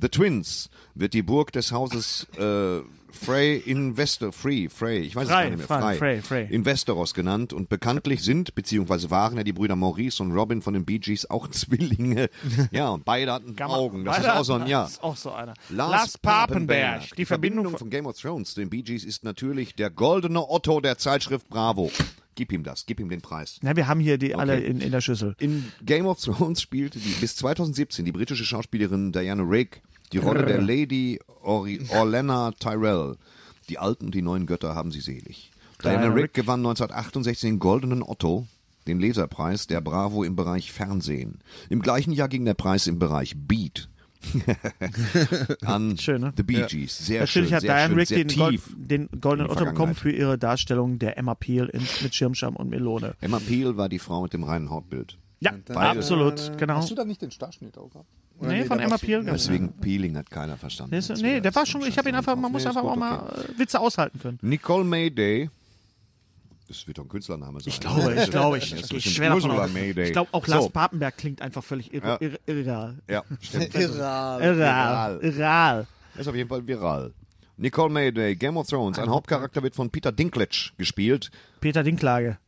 [SPEAKER 3] The Twins wird die Burg des Hauses äh, Frey Investor, Free, Frey, ich weiß
[SPEAKER 1] Frey,
[SPEAKER 3] es gar nicht mehr,
[SPEAKER 1] Frey,
[SPEAKER 3] Frey,
[SPEAKER 1] Frey, Frey.
[SPEAKER 3] in Westeros genannt und bekanntlich sind, beziehungsweise waren ja die Brüder Maurice und Robin von den Bee Gees auch (laughs) Zwillinge. Ja, und beide hatten
[SPEAKER 1] man-
[SPEAKER 3] Augen. Das ist auch so ein, ja.
[SPEAKER 1] Das ist auch so einer.
[SPEAKER 3] Lars
[SPEAKER 1] Papenberg.
[SPEAKER 3] Die Verbindung von Game of Thrones zu den Bee Gees ist natürlich der goldene Otto der Zeitschrift Bravo. Gib ihm das, gib ihm den Preis.
[SPEAKER 1] Na, wir haben hier die alle in, in der Schüssel.
[SPEAKER 3] In Game of Thrones spielte die bis 2017 die britische Schauspielerin Diana Rigg die Rolle der Lady Ori Orlena Tyrell. Die alten und die neuen Götter haben sie selig. Diana Rigg. gewann 1968 den Goldenen Otto, den Leserpreis der Bravo im Bereich Fernsehen. Im gleichen Jahr ging der Preis im Bereich Beat (laughs) an
[SPEAKER 1] Schön, ne?
[SPEAKER 3] The Bee Gees. Sehr
[SPEAKER 1] Natürlich
[SPEAKER 3] schön,
[SPEAKER 1] hat
[SPEAKER 3] sehr
[SPEAKER 1] Diane
[SPEAKER 3] schön,
[SPEAKER 1] Rick
[SPEAKER 3] sehr
[SPEAKER 1] den, Gold, den Goldenen Otto bekommen für ihre Darstellung der Emma Peel in, mit Schirmscham und Melone.
[SPEAKER 3] Emma Peel war die Frau mit dem reinen Hautbild.
[SPEAKER 1] Ja, absolut, genau.
[SPEAKER 2] Hast du da nicht den Starschnitt auch gehabt? Oder
[SPEAKER 1] Nee, von Emma Peel.
[SPEAKER 3] Deswegen Peeling hat keiner verstanden.
[SPEAKER 1] Nee,
[SPEAKER 3] wieder
[SPEAKER 1] der war schon, ich habe ihn einfach, man muss
[SPEAKER 3] Nee,
[SPEAKER 1] einfach auch
[SPEAKER 3] gut,
[SPEAKER 1] mal
[SPEAKER 3] okay.
[SPEAKER 1] äh, Witze aushalten können.
[SPEAKER 3] Nicole Mayday. Das wird doch ein Künstlername sein.
[SPEAKER 1] Ich glaube, ich glaube, ich, (laughs) gehe
[SPEAKER 3] bestimmt
[SPEAKER 1] schwer davon aus. Ich glaube, auch Lars
[SPEAKER 3] So.
[SPEAKER 1] Papenberg klingt einfach völlig irre,
[SPEAKER 3] Ja.
[SPEAKER 1] irre, irreal.
[SPEAKER 3] Ja, stimmt.
[SPEAKER 2] Irral. (laughs)
[SPEAKER 1] Irreal. Irreal.
[SPEAKER 3] Das ist auf jeden Fall viral. Nicole Mayday, Game of Thrones. Ein Hauptcharakter wird von Peter Dinklage gespielt.
[SPEAKER 1] Peter Dinklage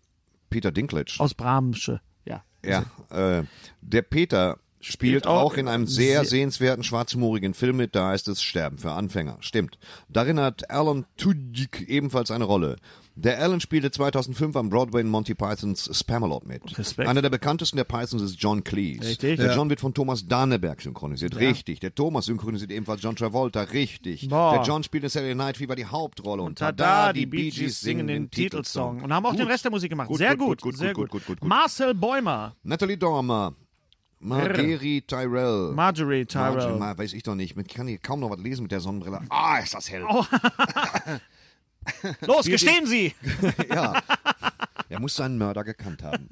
[SPEAKER 3] Peter Dinklage.
[SPEAKER 1] aus Bramsche. Ja.
[SPEAKER 3] Ja, äh, der Peter spielt
[SPEAKER 1] auch
[SPEAKER 3] auch in einem sehr sehenswerten schwarzhumorigen Film mit, da heißt es Sterben für Anfänger. Stimmt. Darin hat Alan Tudyk ebenfalls eine Rolle. Der Alan spielte 2005 am Broadway in Monty Pythons Spamalot mit.
[SPEAKER 1] Respekt.
[SPEAKER 3] Einer der bekanntesten der Pythons ist John Cleese.
[SPEAKER 1] Richtig.
[SPEAKER 3] Der John wird von Thomas Danneberg synchronisiert. Richtig. Der Thomas synchronisiert ebenfalls John Travolta. Richtig.
[SPEAKER 1] Boah.
[SPEAKER 3] Der John spielt in Saturday Night Fever die Hauptrolle. Und
[SPEAKER 1] Tada, die Bee Gees singen den Titelsong. Und haben auch
[SPEAKER 3] Gut.
[SPEAKER 1] den Rest der Musik gemacht.
[SPEAKER 3] Gut,
[SPEAKER 1] sehr
[SPEAKER 3] gut,
[SPEAKER 1] gut,
[SPEAKER 3] gut,
[SPEAKER 1] sehr
[SPEAKER 3] gut,
[SPEAKER 1] gut.
[SPEAKER 3] gut, gut, gut.
[SPEAKER 1] Marcel Bäumer,
[SPEAKER 3] Natalie Dormer. Margery Tyrell.
[SPEAKER 1] Marjorie Tyrell.
[SPEAKER 3] Marjorie, ma- weiß ich doch nicht. Ich kann hier kaum noch was lesen mit der Sonnenbrille. Ah, ist das hell. (laughs)
[SPEAKER 1] Los, gestehen Sie! (laughs)
[SPEAKER 3] Ja. Er muss seinen Mörder gekannt haben.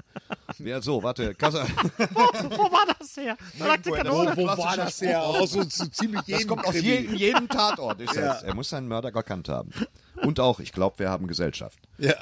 [SPEAKER 3] Wer so, warte. Kassa, (laughs)
[SPEAKER 1] Wo war das her? Nackte Kanone.
[SPEAKER 2] Wo war das her? Aus so, so ziemlich
[SPEAKER 3] das
[SPEAKER 2] jedem
[SPEAKER 3] kommt aus
[SPEAKER 2] Krimi.
[SPEAKER 3] jedem, jedem Tatort. Ist das. Er muss seinen Mörder gekannt haben. Und auch, ich glaube, wir haben Gesellschaft.
[SPEAKER 2] Ja.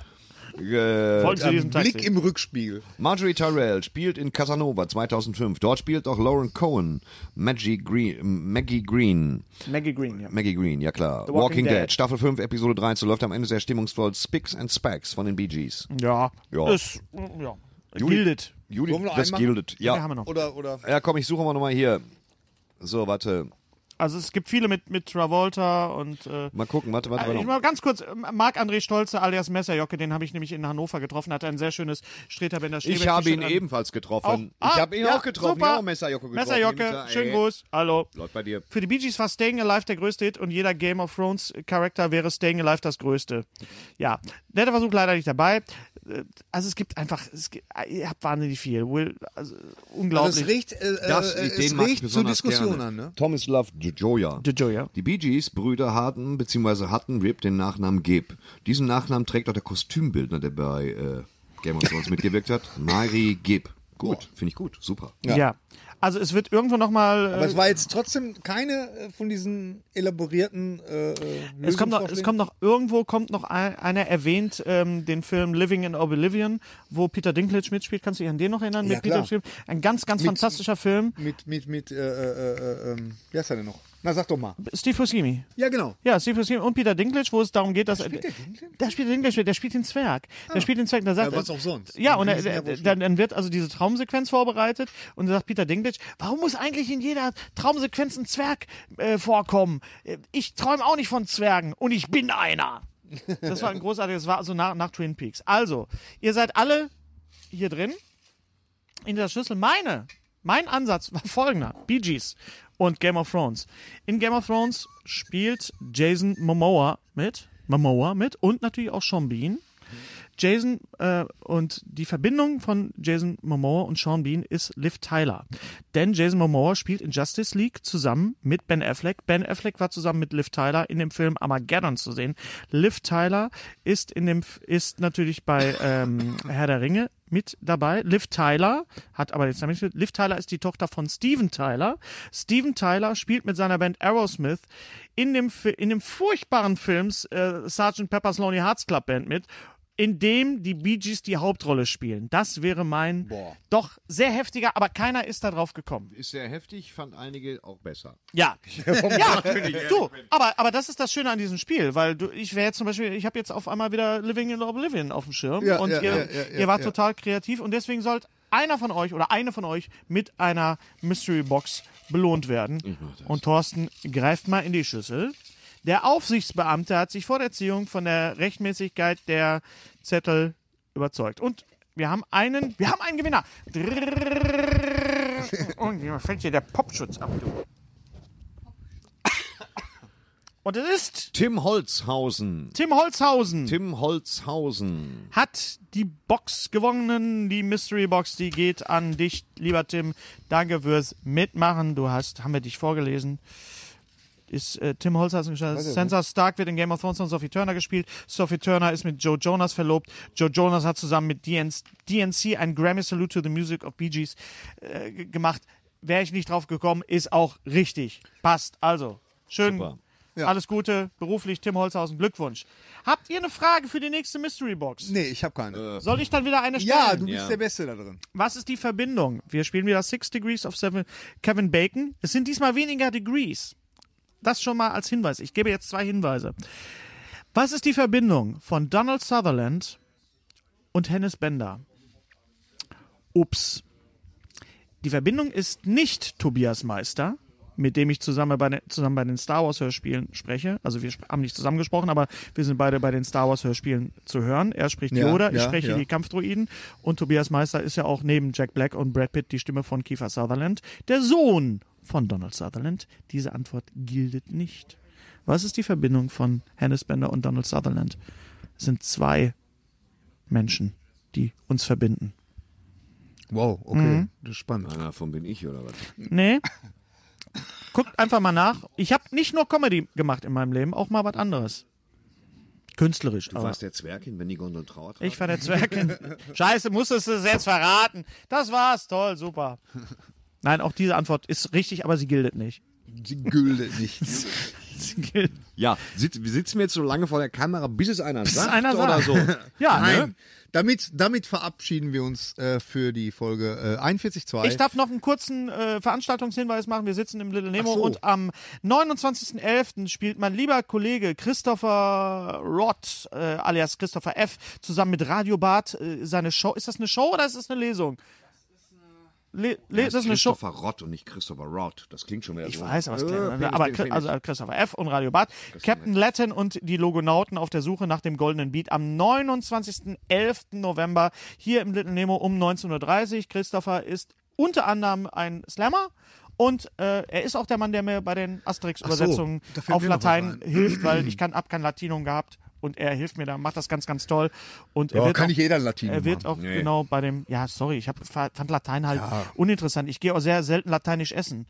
[SPEAKER 3] Äh,
[SPEAKER 1] Folgen Sie diesem Taxi.
[SPEAKER 2] Blick im Rückspiegel.
[SPEAKER 3] Marjorie Tyrell spielt in Casanova 2005. Dort spielt auch Lauren Cohen, Maggie Green, Maggie Green,
[SPEAKER 1] Maggie Green, ja.
[SPEAKER 3] Maggie Green, ja klar.
[SPEAKER 1] The
[SPEAKER 3] Walking,
[SPEAKER 1] Walking
[SPEAKER 3] Dead.
[SPEAKER 1] Dead.
[SPEAKER 3] Staffel 5, Episode 13 läuft am Ende sehr stimmungsvoll Spicks and Spacks von den Bee Gees.
[SPEAKER 1] Ja,
[SPEAKER 3] Ja.
[SPEAKER 1] ist, ja.
[SPEAKER 3] Juli-
[SPEAKER 1] Gildet.
[SPEAKER 3] Juli, das
[SPEAKER 2] machen?
[SPEAKER 3] gildet. Ja.
[SPEAKER 1] Ja, haben wir noch.
[SPEAKER 2] Oder, oder.
[SPEAKER 3] ja, komm, ich suche mal nochmal hier. So, warte.
[SPEAKER 1] Also es gibt viele mit, mit Travolta und äh,
[SPEAKER 3] Mal gucken, warte, warte,
[SPEAKER 1] ich
[SPEAKER 3] warte.
[SPEAKER 1] mal ganz kurz, Marc-André Stolze alias Messerjocke, den habe ich nämlich in Hannover getroffen, hat ein sehr schönes Streterbänder
[SPEAKER 3] Ich habe ihn
[SPEAKER 1] an.
[SPEAKER 3] ebenfalls getroffen.
[SPEAKER 1] Auch-
[SPEAKER 3] ich
[SPEAKER 1] Ah,
[SPEAKER 3] habe ihn
[SPEAKER 1] ja,
[SPEAKER 3] auch getroffen.
[SPEAKER 1] super.
[SPEAKER 3] Ja, Messerjocke getroffen.
[SPEAKER 1] Messerjocke,
[SPEAKER 3] Ich
[SPEAKER 1] schönen Gruß, hallo.
[SPEAKER 3] Läuft bei dir.
[SPEAKER 1] Für die Bee Gees war Staying Alive der größte Hit und jeder Game of Thrones Charakter wäre Staying Alive das größte. Ja, netter Versuch leider nicht dabei. Äh, Also es gibt einfach, es gibt, ihr habt wahnsinnig viel. Will, also,
[SPEAKER 2] Also
[SPEAKER 1] unglaublich.
[SPEAKER 2] es riecht, äh,
[SPEAKER 3] Das,
[SPEAKER 2] äh, es
[SPEAKER 3] ich
[SPEAKER 2] riecht zur Diskussion
[SPEAKER 3] gerne.
[SPEAKER 2] an, ne?
[SPEAKER 3] Thomas Love Joya.
[SPEAKER 1] Jojo,
[SPEAKER 3] Die Bee Gees Brüder hatten bzw. hatten Rip den Nachnamen Gibb. Diesen Nachnamen trägt auch der Kostümbildner, der bei äh, Game of Thrones (laughs) mitgewirkt hat. Mari Gibb. Gut, finde ich gut, super.
[SPEAKER 1] ja. Also es wird irgendwo nochmal.
[SPEAKER 2] Aber
[SPEAKER 1] Äh,
[SPEAKER 2] es war jetzt trotzdem keine äh, von diesen elaborierten äh, äh,
[SPEAKER 1] es kommt noch, es kommt noch irgendwo kommt noch ein, einer erwähnt ähm, den Film Living in Oblivion, wo Peter Dinklage mitspielt. Kannst du dich an den noch erinnern?
[SPEAKER 2] Ja,
[SPEAKER 1] mit Peter
[SPEAKER 2] klar.
[SPEAKER 1] Dinklage? Ein ganz, ganz
[SPEAKER 2] Mit-
[SPEAKER 1] fantastischer Film.
[SPEAKER 2] mit mit mit äh, äh, äh, ähm, wie heißt er denn noch? Na sag doch mal.
[SPEAKER 1] Steve Buscemi.
[SPEAKER 2] Ja genau.
[SPEAKER 1] Ja, Steve Buscemi und Peter Dinklage, wo es darum geht, dass
[SPEAKER 2] Spielt der Dinklage?
[SPEAKER 1] Der spielt den Dinklage, der spielt den Zwerg. Der spielt den Zwerg. Der sagt,
[SPEAKER 2] Ja, was auch sonst.
[SPEAKER 1] Ja, und er, der, dann, dann wird also diese Traumsequenz vorbereitet und dann sagt Peter Dinklage, warum muss eigentlich in jeder Traumsequenz ein Zwerg äh, vorkommen? Äh, Ich träume auch nicht von Zwergen und ich bin einer. Das war ein großartiges, das war also nach, nach Twin Peaks. Also, ihr seid alle hier drin in der Schlüssel. Meine, mein Ansatz war folgender: Bee Gees und Game of Thrones. In Game of Thrones spielt Jason Momoa mit, Momoa mit und natürlich auch Sean Bean. Jason äh, und die Verbindung von Jason Momoa und Sean Bean ist Liv Tyler. Denn Jason Momoa spielt in Justice League zusammen mit Ben Affleck. Ben Affleck war zusammen mit Liv Tyler in dem Film Armageddon zu sehen. Liv Tyler ist in dem ist natürlich bei ähm, (laughs) Herr der Ringe mit dabei. Liv Tyler hat aber jetzt damit Liv Tyler ist die Tochter von Steven Tyler. Steven Tyler spielt mit seiner Band Aerosmith in dem in dem furchtbaren Film äh, Sgt. Pepper's Lonely Hearts Club Band mit in dem die Bee Gees die Hauptrolle spielen. Das wäre mein doch sehr heftiger, aber keiner ist da drauf gekommen.
[SPEAKER 3] Ist sehr heftig, fand einige auch besser.
[SPEAKER 1] Ja, (laughs) ja, du, aber, aber das ist das Schöne an diesem Spiel, weil du, ich wäre jetzt zum Beispiel, ich habe jetzt auf einmal wieder Living in Oblivion auf dem Schirm
[SPEAKER 2] Ja,
[SPEAKER 1] und
[SPEAKER 2] ja,
[SPEAKER 1] ihr,
[SPEAKER 2] ja,
[SPEAKER 1] ihr wart total kreativ und deswegen sollt einer von euch oder eine von euch mit einer Mystery Box belohnt werden. Und Thorsten greift mal in die Schüssel. Der Aufsichtsbeamte hat sich vor der Ziehung von der Rechtmäßigkeit der Zettel überzeugt. Und wir haben einen, wir haben einen Gewinner. (laughs) Und hier fällt hier der Popschutz ab, du. Und es ist
[SPEAKER 3] Tim Holzhausen.
[SPEAKER 1] Tim Holzhausen.
[SPEAKER 3] Tim Holzhausen.
[SPEAKER 1] hat die Box gewonnen, die Mystery Box, die geht an dich, lieber Tim. Danke fürs Mitmachen. Du hast, haben wir dich vorgelesen. Ist äh, Tim Holzhausen gestartet. Sansa Stark wird in Game of Thrones von Sophie Turner gespielt. Sophie Turner ist mit Joe Jonas verlobt. Joe Jonas hat zusammen mit DN DNC ein Grammy Salute to the Music of Bee Gees äh, gemacht. Wäre ich nicht drauf gekommen, ist auch richtig. Passt. Also, schön.
[SPEAKER 3] Super.
[SPEAKER 1] Alles Gute, beruflich Tim Holzhausen, Glückwunsch. Habt ihr eine Frage für die nächste Mystery Box?
[SPEAKER 2] Nee, ich habe keine.
[SPEAKER 1] Soll ich dann wieder eine stellen?
[SPEAKER 2] ja, du bist
[SPEAKER 3] Ja.
[SPEAKER 2] der Beste da drin.
[SPEAKER 1] Was ist die Verbindung? Wir spielen wieder Six Degrees of Seven Kevin Bacon. Es sind diesmal weniger Degrees. Das schon mal als Hinweis. Ich gebe jetzt zwei Hinweise. Was ist die Verbindung von Donald Sutherland und Hennes Bender? Ups. Die Verbindung ist nicht Tobias Meister, mit dem ich zusammen bei, den, zusammen bei den Star Wars Hörspielen spreche. Also wir haben nicht zusammen gesprochen, aber wir sind beide bei den Star Wars Hörspielen zu hören. Er spricht
[SPEAKER 2] Ja,
[SPEAKER 1] Yoda, ich
[SPEAKER 2] ja,
[SPEAKER 1] spreche
[SPEAKER 2] ja.
[SPEAKER 1] die Kampfdroiden und Tobias Meister ist ja auch neben Jack Black und Brad Pitt die Stimme von Kiefer Sutherland, der Sohn von Donald Sutherland. Diese Antwort gilt nicht. Was ist die Verbindung von Hannes Bender und Donald Sutherland? Es sind zwei Menschen, die uns verbinden.
[SPEAKER 2] Wow, okay.
[SPEAKER 1] Mhm.
[SPEAKER 2] Das ist spannend.
[SPEAKER 3] Einer davon bin ich, oder was?
[SPEAKER 1] Nee. Guckt einfach mal nach. Ich habe nicht nur Comedy gemacht in meinem Leben, auch mal was anderes. Künstlerisch.
[SPEAKER 3] Du warst der Zwerg in Wenn die Gondel trauert.
[SPEAKER 1] ich war der Zwerg. Scheiße, musstest du es jetzt verraten. Das war's, toll, super. Nein, auch diese Antwort ist richtig, aber sie gilt nicht.
[SPEAKER 2] Die Gülde nicht. (laughs)
[SPEAKER 3] Ja, sit, wir sitzen jetzt so lange vor der Kamera, bis es einer sagt
[SPEAKER 1] einer
[SPEAKER 3] oder
[SPEAKER 1] sagt.
[SPEAKER 3] so. (laughs)
[SPEAKER 1] ja,
[SPEAKER 2] Nein.
[SPEAKER 1] ne?
[SPEAKER 2] Damit, damit verabschieden wir uns äh, für die Folge äh, 41.2.
[SPEAKER 1] Ich darf noch einen kurzen äh, Veranstaltungshinweis machen. Wir sitzen im Little Nemo
[SPEAKER 2] so.
[SPEAKER 1] und am 29.11. spielt mein lieber Kollege Christopher Roth, äh, alias Christopher F., zusammen mit Radio Bart äh, seine Show. Ist das eine Show oder ist das eine Lesung? Le Le
[SPEAKER 3] Das
[SPEAKER 1] das ist eine Show.
[SPEAKER 3] Christopher Rott und nicht Christopher Rod. Das klingt schon wieder
[SPEAKER 1] Ich
[SPEAKER 3] so.
[SPEAKER 1] weiß, aber, es
[SPEAKER 3] Äh, ich,
[SPEAKER 1] aber
[SPEAKER 3] ich, ich.
[SPEAKER 1] also Christopher F. und Radio Bart, Captain Latin und die Logonauten auf der Suche nach dem goldenen Beat am 29.11. November hier im Little Nemo um 19.30 Uhr. Christopher ist unter anderem ein Slammer und äh, er ist auch der Mann, der mir bei den Asterix-Übersetzungen
[SPEAKER 2] fällt
[SPEAKER 1] auf Latein
[SPEAKER 2] ein.
[SPEAKER 1] hilft, weil ich kann ab kein Latinum gehabt und er hilft mir da, macht das ganz, ganz toll. Und er
[SPEAKER 2] Ja,
[SPEAKER 1] wird
[SPEAKER 2] kann
[SPEAKER 1] auch,
[SPEAKER 2] nicht jeder Latin
[SPEAKER 1] Er wird
[SPEAKER 2] machen.
[SPEAKER 1] auch genau bei dem, ja, sorry, ich hab, fand Latein halt uninteressant. Ich gehe auch sehr selten lateinisch essen.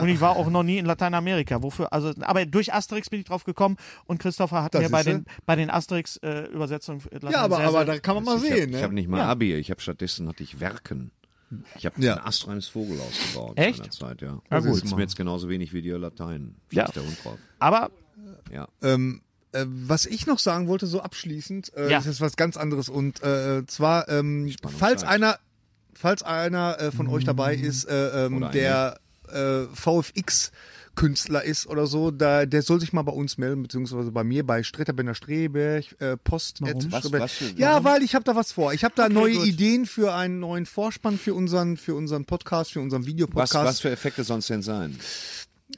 [SPEAKER 1] Und ich war auch noch nie in Lateinamerika. Wofür? Also, aber durch Asterix bin ich drauf gekommen und Christopher hat
[SPEAKER 2] Das
[SPEAKER 1] mir bei den, bei den Asterix-Übersetzungen
[SPEAKER 2] Ja, aber, aber da kann man mal
[SPEAKER 3] Ich
[SPEAKER 2] sehen.
[SPEAKER 3] habe hab
[SPEAKER 2] Ne?
[SPEAKER 3] nicht mal
[SPEAKER 1] Ja.
[SPEAKER 3] Abi, ich habe stattdessen hatte ich Werken. Ich habe
[SPEAKER 2] Ja.
[SPEAKER 3] ein astreines Vogel ausgebaut
[SPEAKER 1] Echt?
[SPEAKER 3] in der Zeit, ja.
[SPEAKER 1] Ja, gut.
[SPEAKER 3] Das ist mir jetzt genauso wenig wie dir Latein.
[SPEAKER 1] Ja.
[SPEAKER 3] Der Hund drauf.
[SPEAKER 1] aber
[SPEAKER 3] Ja.
[SPEAKER 2] Ähm, äh, was ich noch sagen wollte, so abschließend, äh,
[SPEAKER 1] Ja.
[SPEAKER 2] das ist was ganz anderes. Und äh, zwar, ähm, falls einer, falls einer äh, von euch dabei ist, äh, ähm, der äh, VFX Künstler ist oder so, da, der soll sich mal bei uns melden, beziehungsweise bei mir, bei Streterbender Streberg, äh, Post.
[SPEAKER 1] Warum?
[SPEAKER 3] Was-
[SPEAKER 2] Streberg.
[SPEAKER 3] was für-
[SPEAKER 2] ja, weil ich habe da was vor. Ich habe da neue
[SPEAKER 1] gut.
[SPEAKER 2] Ideen für einen neuen Vorspann für unseren, für unseren Podcast, für unseren
[SPEAKER 3] Was,
[SPEAKER 2] Videopodcast.
[SPEAKER 3] was für Effekte sonst denn sein?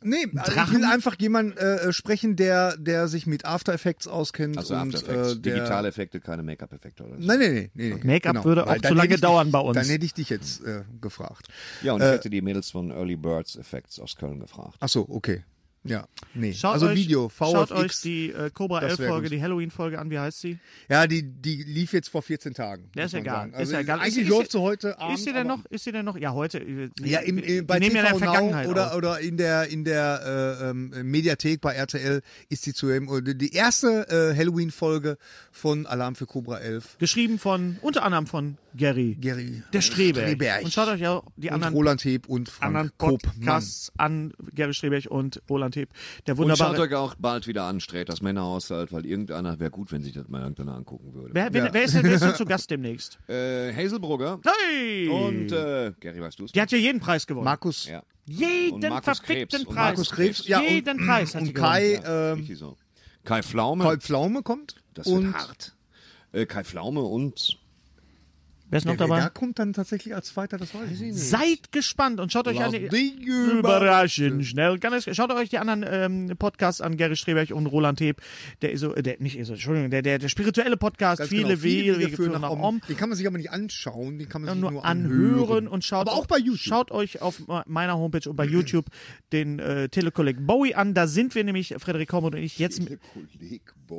[SPEAKER 2] Nee, also ich will einfach jemanden äh, sprechen, der, der sich mit After Effects auskennt.
[SPEAKER 3] Also
[SPEAKER 2] und,
[SPEAKER 3] After Effects,
[SPEAKER 2] äh,
[SPEAKER 3] digitale Effekte, keine Make-up-Effekte oder so.
[SPEAKER 2] Nein, nein, nein. nee, nee.
[SPEAKER 1] Make-up würde auch
[SPEAKER 2] Weil
[SPEAKER 1] zu lange dauern
[SPEAKER 2] dich,
[SPEAKER 1] bei uns.
[SPEAKER 2] Dann hätte ich dich jetzt äh, gefragt.
[SPEAKER 3] Ja, und ich hätte die Mädels von Early Birds Effects aus Köln gefragt.
[SPEAKER 2] Ach so, okay. Ja, nee.
[SPEAKER 1] schaut
[SPEAKER 2] also
[SPEAKER 1] euch,
[SPEAKER 2] Video, VFX.
[SPEAKER 1] schaut euch die äh, Cobra
[SPEAKER 2] das
[SPEAKER 1] 11
[SPEAKER 2] wär
[SPEAKER 1] Folge, die Halloween-Folge an. Wie heißt sie?
[SPEAKER 2] Ja, die, die lief jetzt vor 14 Tagen.
[SPEAKER 1] Ja, ist ja egal.
[SPEAKER 2] sagen.
[SPEAKER 1] Ist
[SPEAKER 2] Also
[SPEAKER 1] ja egal.
[SPEAKER 2] Eigentlich
[SPEAKER 1] Ist-
[SPEAKER 2] läuft sie heute Abend.
[SPEAKER 1] ist sie denn noch? Ist sie denn noch? Ja, heute. äh,
[SPEAKER 2] Ja, im,
[SPEAKER 1] die-
[SPEAKER 2] äh, bei
[SPEAKER 1] ja
[SPEAKER 2] TV
[SPEAKER 1] der Vergangenheit
[SPEAKER 2] oder,
[SPEAKER 1] auf.
[SPEAKER 2] oder in der in der äh, ähm, Mediathek bei RTL ist sie zu oder die erste äh, Halloween-Folge von Alarm für Cobra 11.
[SPEAKER 1] Geschrieben von, unter anderem von Gary.
[SPEAKER 2] Gary
[SPEAKER 1] Der Streberg.
[SPEAKER 2] Streberg.
[SPEAKER 1] Und schaut euch auch die
[SPEAKER 2] und
[SPEAKER 1] anderen,
[SPEAKER 2] Roland Heb und
[SPEAKER 1] anderen
[SPEAKER 2] Frank Kopmann.
[SPEAKER 1] Podcasts an. Gary Streberg und Roland Heb. Der
[SPEAKER 3] Und schaut
[SPEAKER 1] wunderbare.
[SPEAKER 3] euch auch bald wieder an, Sträht, das Männerhaushalt, weil irgendeiner, wäre gut, wenn sich das mal irgendeiner angucken würde.
[SPEAKER 1] Wer, wer,
[SPEAKER 2] Ja.
[SPEAKER 1] wer, ist denn, wer ist denn zu Gast demnächst? (laughs)
[SPEAKER 3] Äh, Hazelbrugger
[SPEAKER 1] Hey!
[SPEAKER 3] und äh, Gary, weißt du es?
[SPEAKER 1] die hat ja jeden Preis gewonnen.
[SPEAKER 2] Markus
[SPEAKER 3] Ja.
[SPEAKER 1] jeden verfickten.
[SPEAKER 3] Und
[SPEAKER 1] Preis.
[SPEAKER 3] Markus
[SPEAKER 2] Krebs, ja, und-
[SPEAKER 1] jeden Preis hat
[SPEAKER 2] und. Kai,
[SPEAKER 3] Ja,
[SPEAKER 2] ähm,
[SPEAKER 3] so. Kai Pflaume.
[SPEAKER 2] Kai Pflaume kommt.
[SPEAKER 3] das wird
[SPEAKER 2] und
[SPEAKER 3] hart. Äh, Kai Pflaume und
[SPEAKER 1] Wer ist noch
[SPEAKER 2] Wer, wer
[SPEAKER 1] dabei?
[SPEAKER 2] da kommt dann tatsächlich als Zweiter, das weiß ich nicht.
[SPEAKER 1] Seid gespannt und schaut euch an. Die,
[SPEAKER 2] dich
[SPEAKER 1] Überraschend schnell. Kann es, schaut euch die anderen ähm, Podcasts an, Gary Streberg und Roland Heb. Der ist so, äh, der, nicht so, Entschuldigung, der, der, der spirituelle Podcast,
[SPEAKER 2] Ganz
[SPEAKER 1] viele
[SPEAKER 2] genau,
[SPEAKER 1] Wege,
[SPEAKER 2] Wege
[SPEAKER 1] führen nach Om.
[SPEAKER 2] Den kann man sich aber nicht anschauen, den kann man sich
[SPEAKER 1] nur,
[SPEAKER 2] nur,
[SPEAKER 1] anhören und schaut
[SPEAKER 2] Aber auch bei YouTube.
[SPEAKER 1] Schaut euch auf meiner Homepage und bei YouTube den äh, Telekolleg Bowie an. Da sind wir nämlich, Frederik Kormund und ich, jetzt mit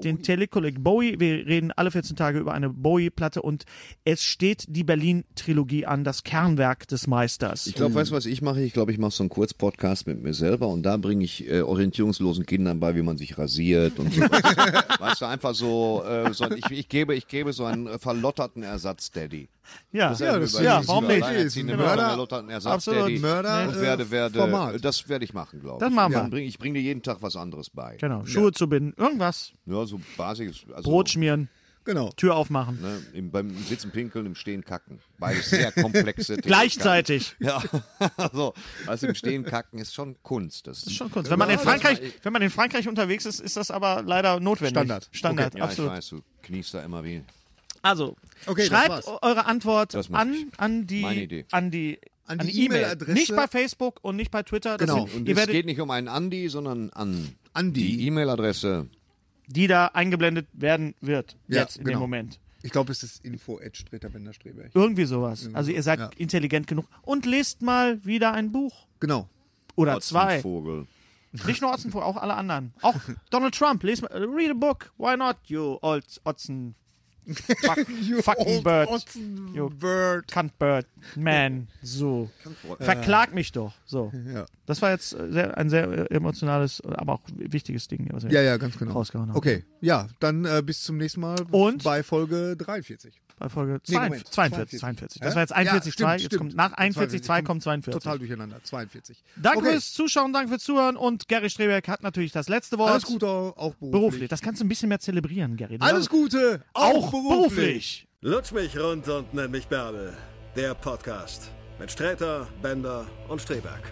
[SPEAKER 1] den Telekolleg Bowie. Wir reden alle 14 Tage über eine Bowie-Platte und es steht die Berlin-Trilogie an, das Kernwerk des Meisters.
[SPEAKER 3] Ich glaube, weißt du, was ich mache? Ich glaube, ich mache so einen Kurzpodcast mit mir selber und da bringe ich äh, orientierungslosen Kindern bei, wie man sich rasiert und so. (laughs) weißt du, einfach so, äh, so ich, ich, gebe, ich gebe so einen äh, verlotterten Ersatz-Daddy.
[SPEAKER 1] ja,
[SPEAKER 2] Ja, das
[SPEAKER 3] Über-
[SPEAKER 1] ja, warum nicht?
[SPEAKER 2] Genau.
[SPEAKER 3] Mütter,
[SPEAKER 2] Mörder-
[SPEAKER 3] verlotterten
[SPEAKER 1] Absolut.
[SPEAKER 2] Mörder,
[SPEAKER 3] und
[SPEAKER 2] äh,
[SPEAKER 3] werde, werde,
[SPEAKER 2] Format.
[SPEAKER 3] das werde ich machen, glaube ich.
[SPEAKER 1] Das machen wir.
[SPEAKER 3] Bring, ich bringe dir jeden Tag was anderes bei.
[SPEAKER 1] Genau, Schuhe zu binden, irgendwas,
[SPEAKER 3] Ja, so Basis. Also,
[SPEAKER 1] Brot schmieren,
[SPEAKER 2] Genau.
[SPEAKER 1] Tür aufmachen.
[SPEAKER 3] Ne, im, beim Sitzen pinkeln, im Stehen kacken. Beides sehr komplexe (laughs) Tätigkeiten.
[SPEAKER 1] Gleichzeitig.
[SPEAKER 3] Ja, (laughs) also, also im Stehen kacken ist schon Kunst. Das
[SPEAKER 1] ist schon kurz. Wenn man in Frankreich, wenn man in Frankreich unterwegs ist, ist das aber leider notwendig.
[SPEAKER 2] Standard.
[SPEAKER 1] Standard,
[SPEAKER 3] Ja,
[SPEAKER 1] absolut.
[SPEAKER 3] ich weiß, du kniefst da immer wie.
[SPEAKER 1] Also,
[SPEAKER 2] Okay,
[SPEAKER 1] schreibt eure Antwort an, an die
[SPEAKER 3] Meine Idee.
[SPEAKER 1] an die
[SPEAKER 2] An die
[SPEAKER 1] die E-Mail.
[SPEAKER 2] E-Mail-Adresse.
[SPEAKER 1] Nicht bei Facebook und nicht bei Twitter. Das
[SPEAKER 2] Genau.
[SPEAKER 1] Sind,
[SPEAKER 3] Und
[SPEAKER 1] ihr
[SPEAKER 3] es
[SPEAKER 1] werdet,
[SPEAKER 3] geht nicht um einen Andi, sondern an
[SPEAKER 2] An die.
[SPEAKER 3] die E-Mail-Adresse.
[SPEAKER 1] Die da eingeblendet werden wird.
[SPEAKER 2] Ja,
[SPEAKER 1] jetzt in
[SPEAKER 2] genau.
[SPEAKER 1] dem Moment.
[SPEAKER 2] Ich glaube, es ist info at Streberg.
[SPEAKER 1] Irgendwie sowas. Also ihr seid
[SPEAKER 2] Ja.
[SPEAKER 1] intelligent genug. Und lest mal wieder ein Buch.
[SPEAKER 2] Genau.
[SPEAKER 1] Oder zwei.
[SPEAKER 3] Vogel. (laughs)
[SPEAKER 1] Nicht nur Otzenvogel, auch alle anderen. Auch Donald Trump. Lest mal, read a book. Why not, you old Otzen Fuck, (laughs) fucking Bird. You
[SPEAKER 4] Bird.
[SPEAKER 1] Cunt Bird. Man. So. Verklag mich doch. So.
[SPEAKER 4] Ja.
[SPEAKER 1] Das war jetzt äh, sehr, ein sehr äh, emotionales, aber auch wichtiges Ding. Was wir
[SPEAKER 4] Ja, ja, ganz genau.
[SPEAKER 1] Rausgehauen haben.
[SPEAKER 4] Okay, ja, dann äh, bis zum nächsten Mal
[SPEAKER 1] Und?
[SPEAKER 4] bei Folge 43.
[SPEAKER 1] Bei Folge
[SPEAKER 4] Nee,
[SPEAKER 1] 42.
[SPEAKER 4] Moment,
[SPEAKER 1] 42,
[SPEAKER 4] 42.
[SPEAKER 1] 42. Das war jetzt
[SPEAKER 4] Ja,
[SPEAKER 1] 41,
[SPEAKER 4] stimmt,
[SPEAKER 1] 2. Jetzt
[SPEAKER 4] stimmt.
[SPEAKER 1] kommt nach 41, 2 kommt 42.
[SPEAKER 4] Total durcheinander. 42.
[SPEAKER 1] Danke
[SPEAKER 4] Okay.
[SPEAKER 1] fürs Zuschauen, danke fürs Zuhören und Gary Streberg hat natürlich das letzte Wort.
[SPEAKER 4] Alles Gute auch beruflich.
[SPEAKER 1] Beruflich. Das kannst du ein bisschen mehr zelebrieren, Gary. Du
[SPEAKER 4] Alles Gute auch,
[SPEAKER 1] auch
[SPEAKER 4] beruflich.
[SPEAKER 1] beruflich.
[SPEAKER 5] Lutsch mich rund und nenn mich Bärbel. Der Podcast mit Sträter, Bender und Streberg.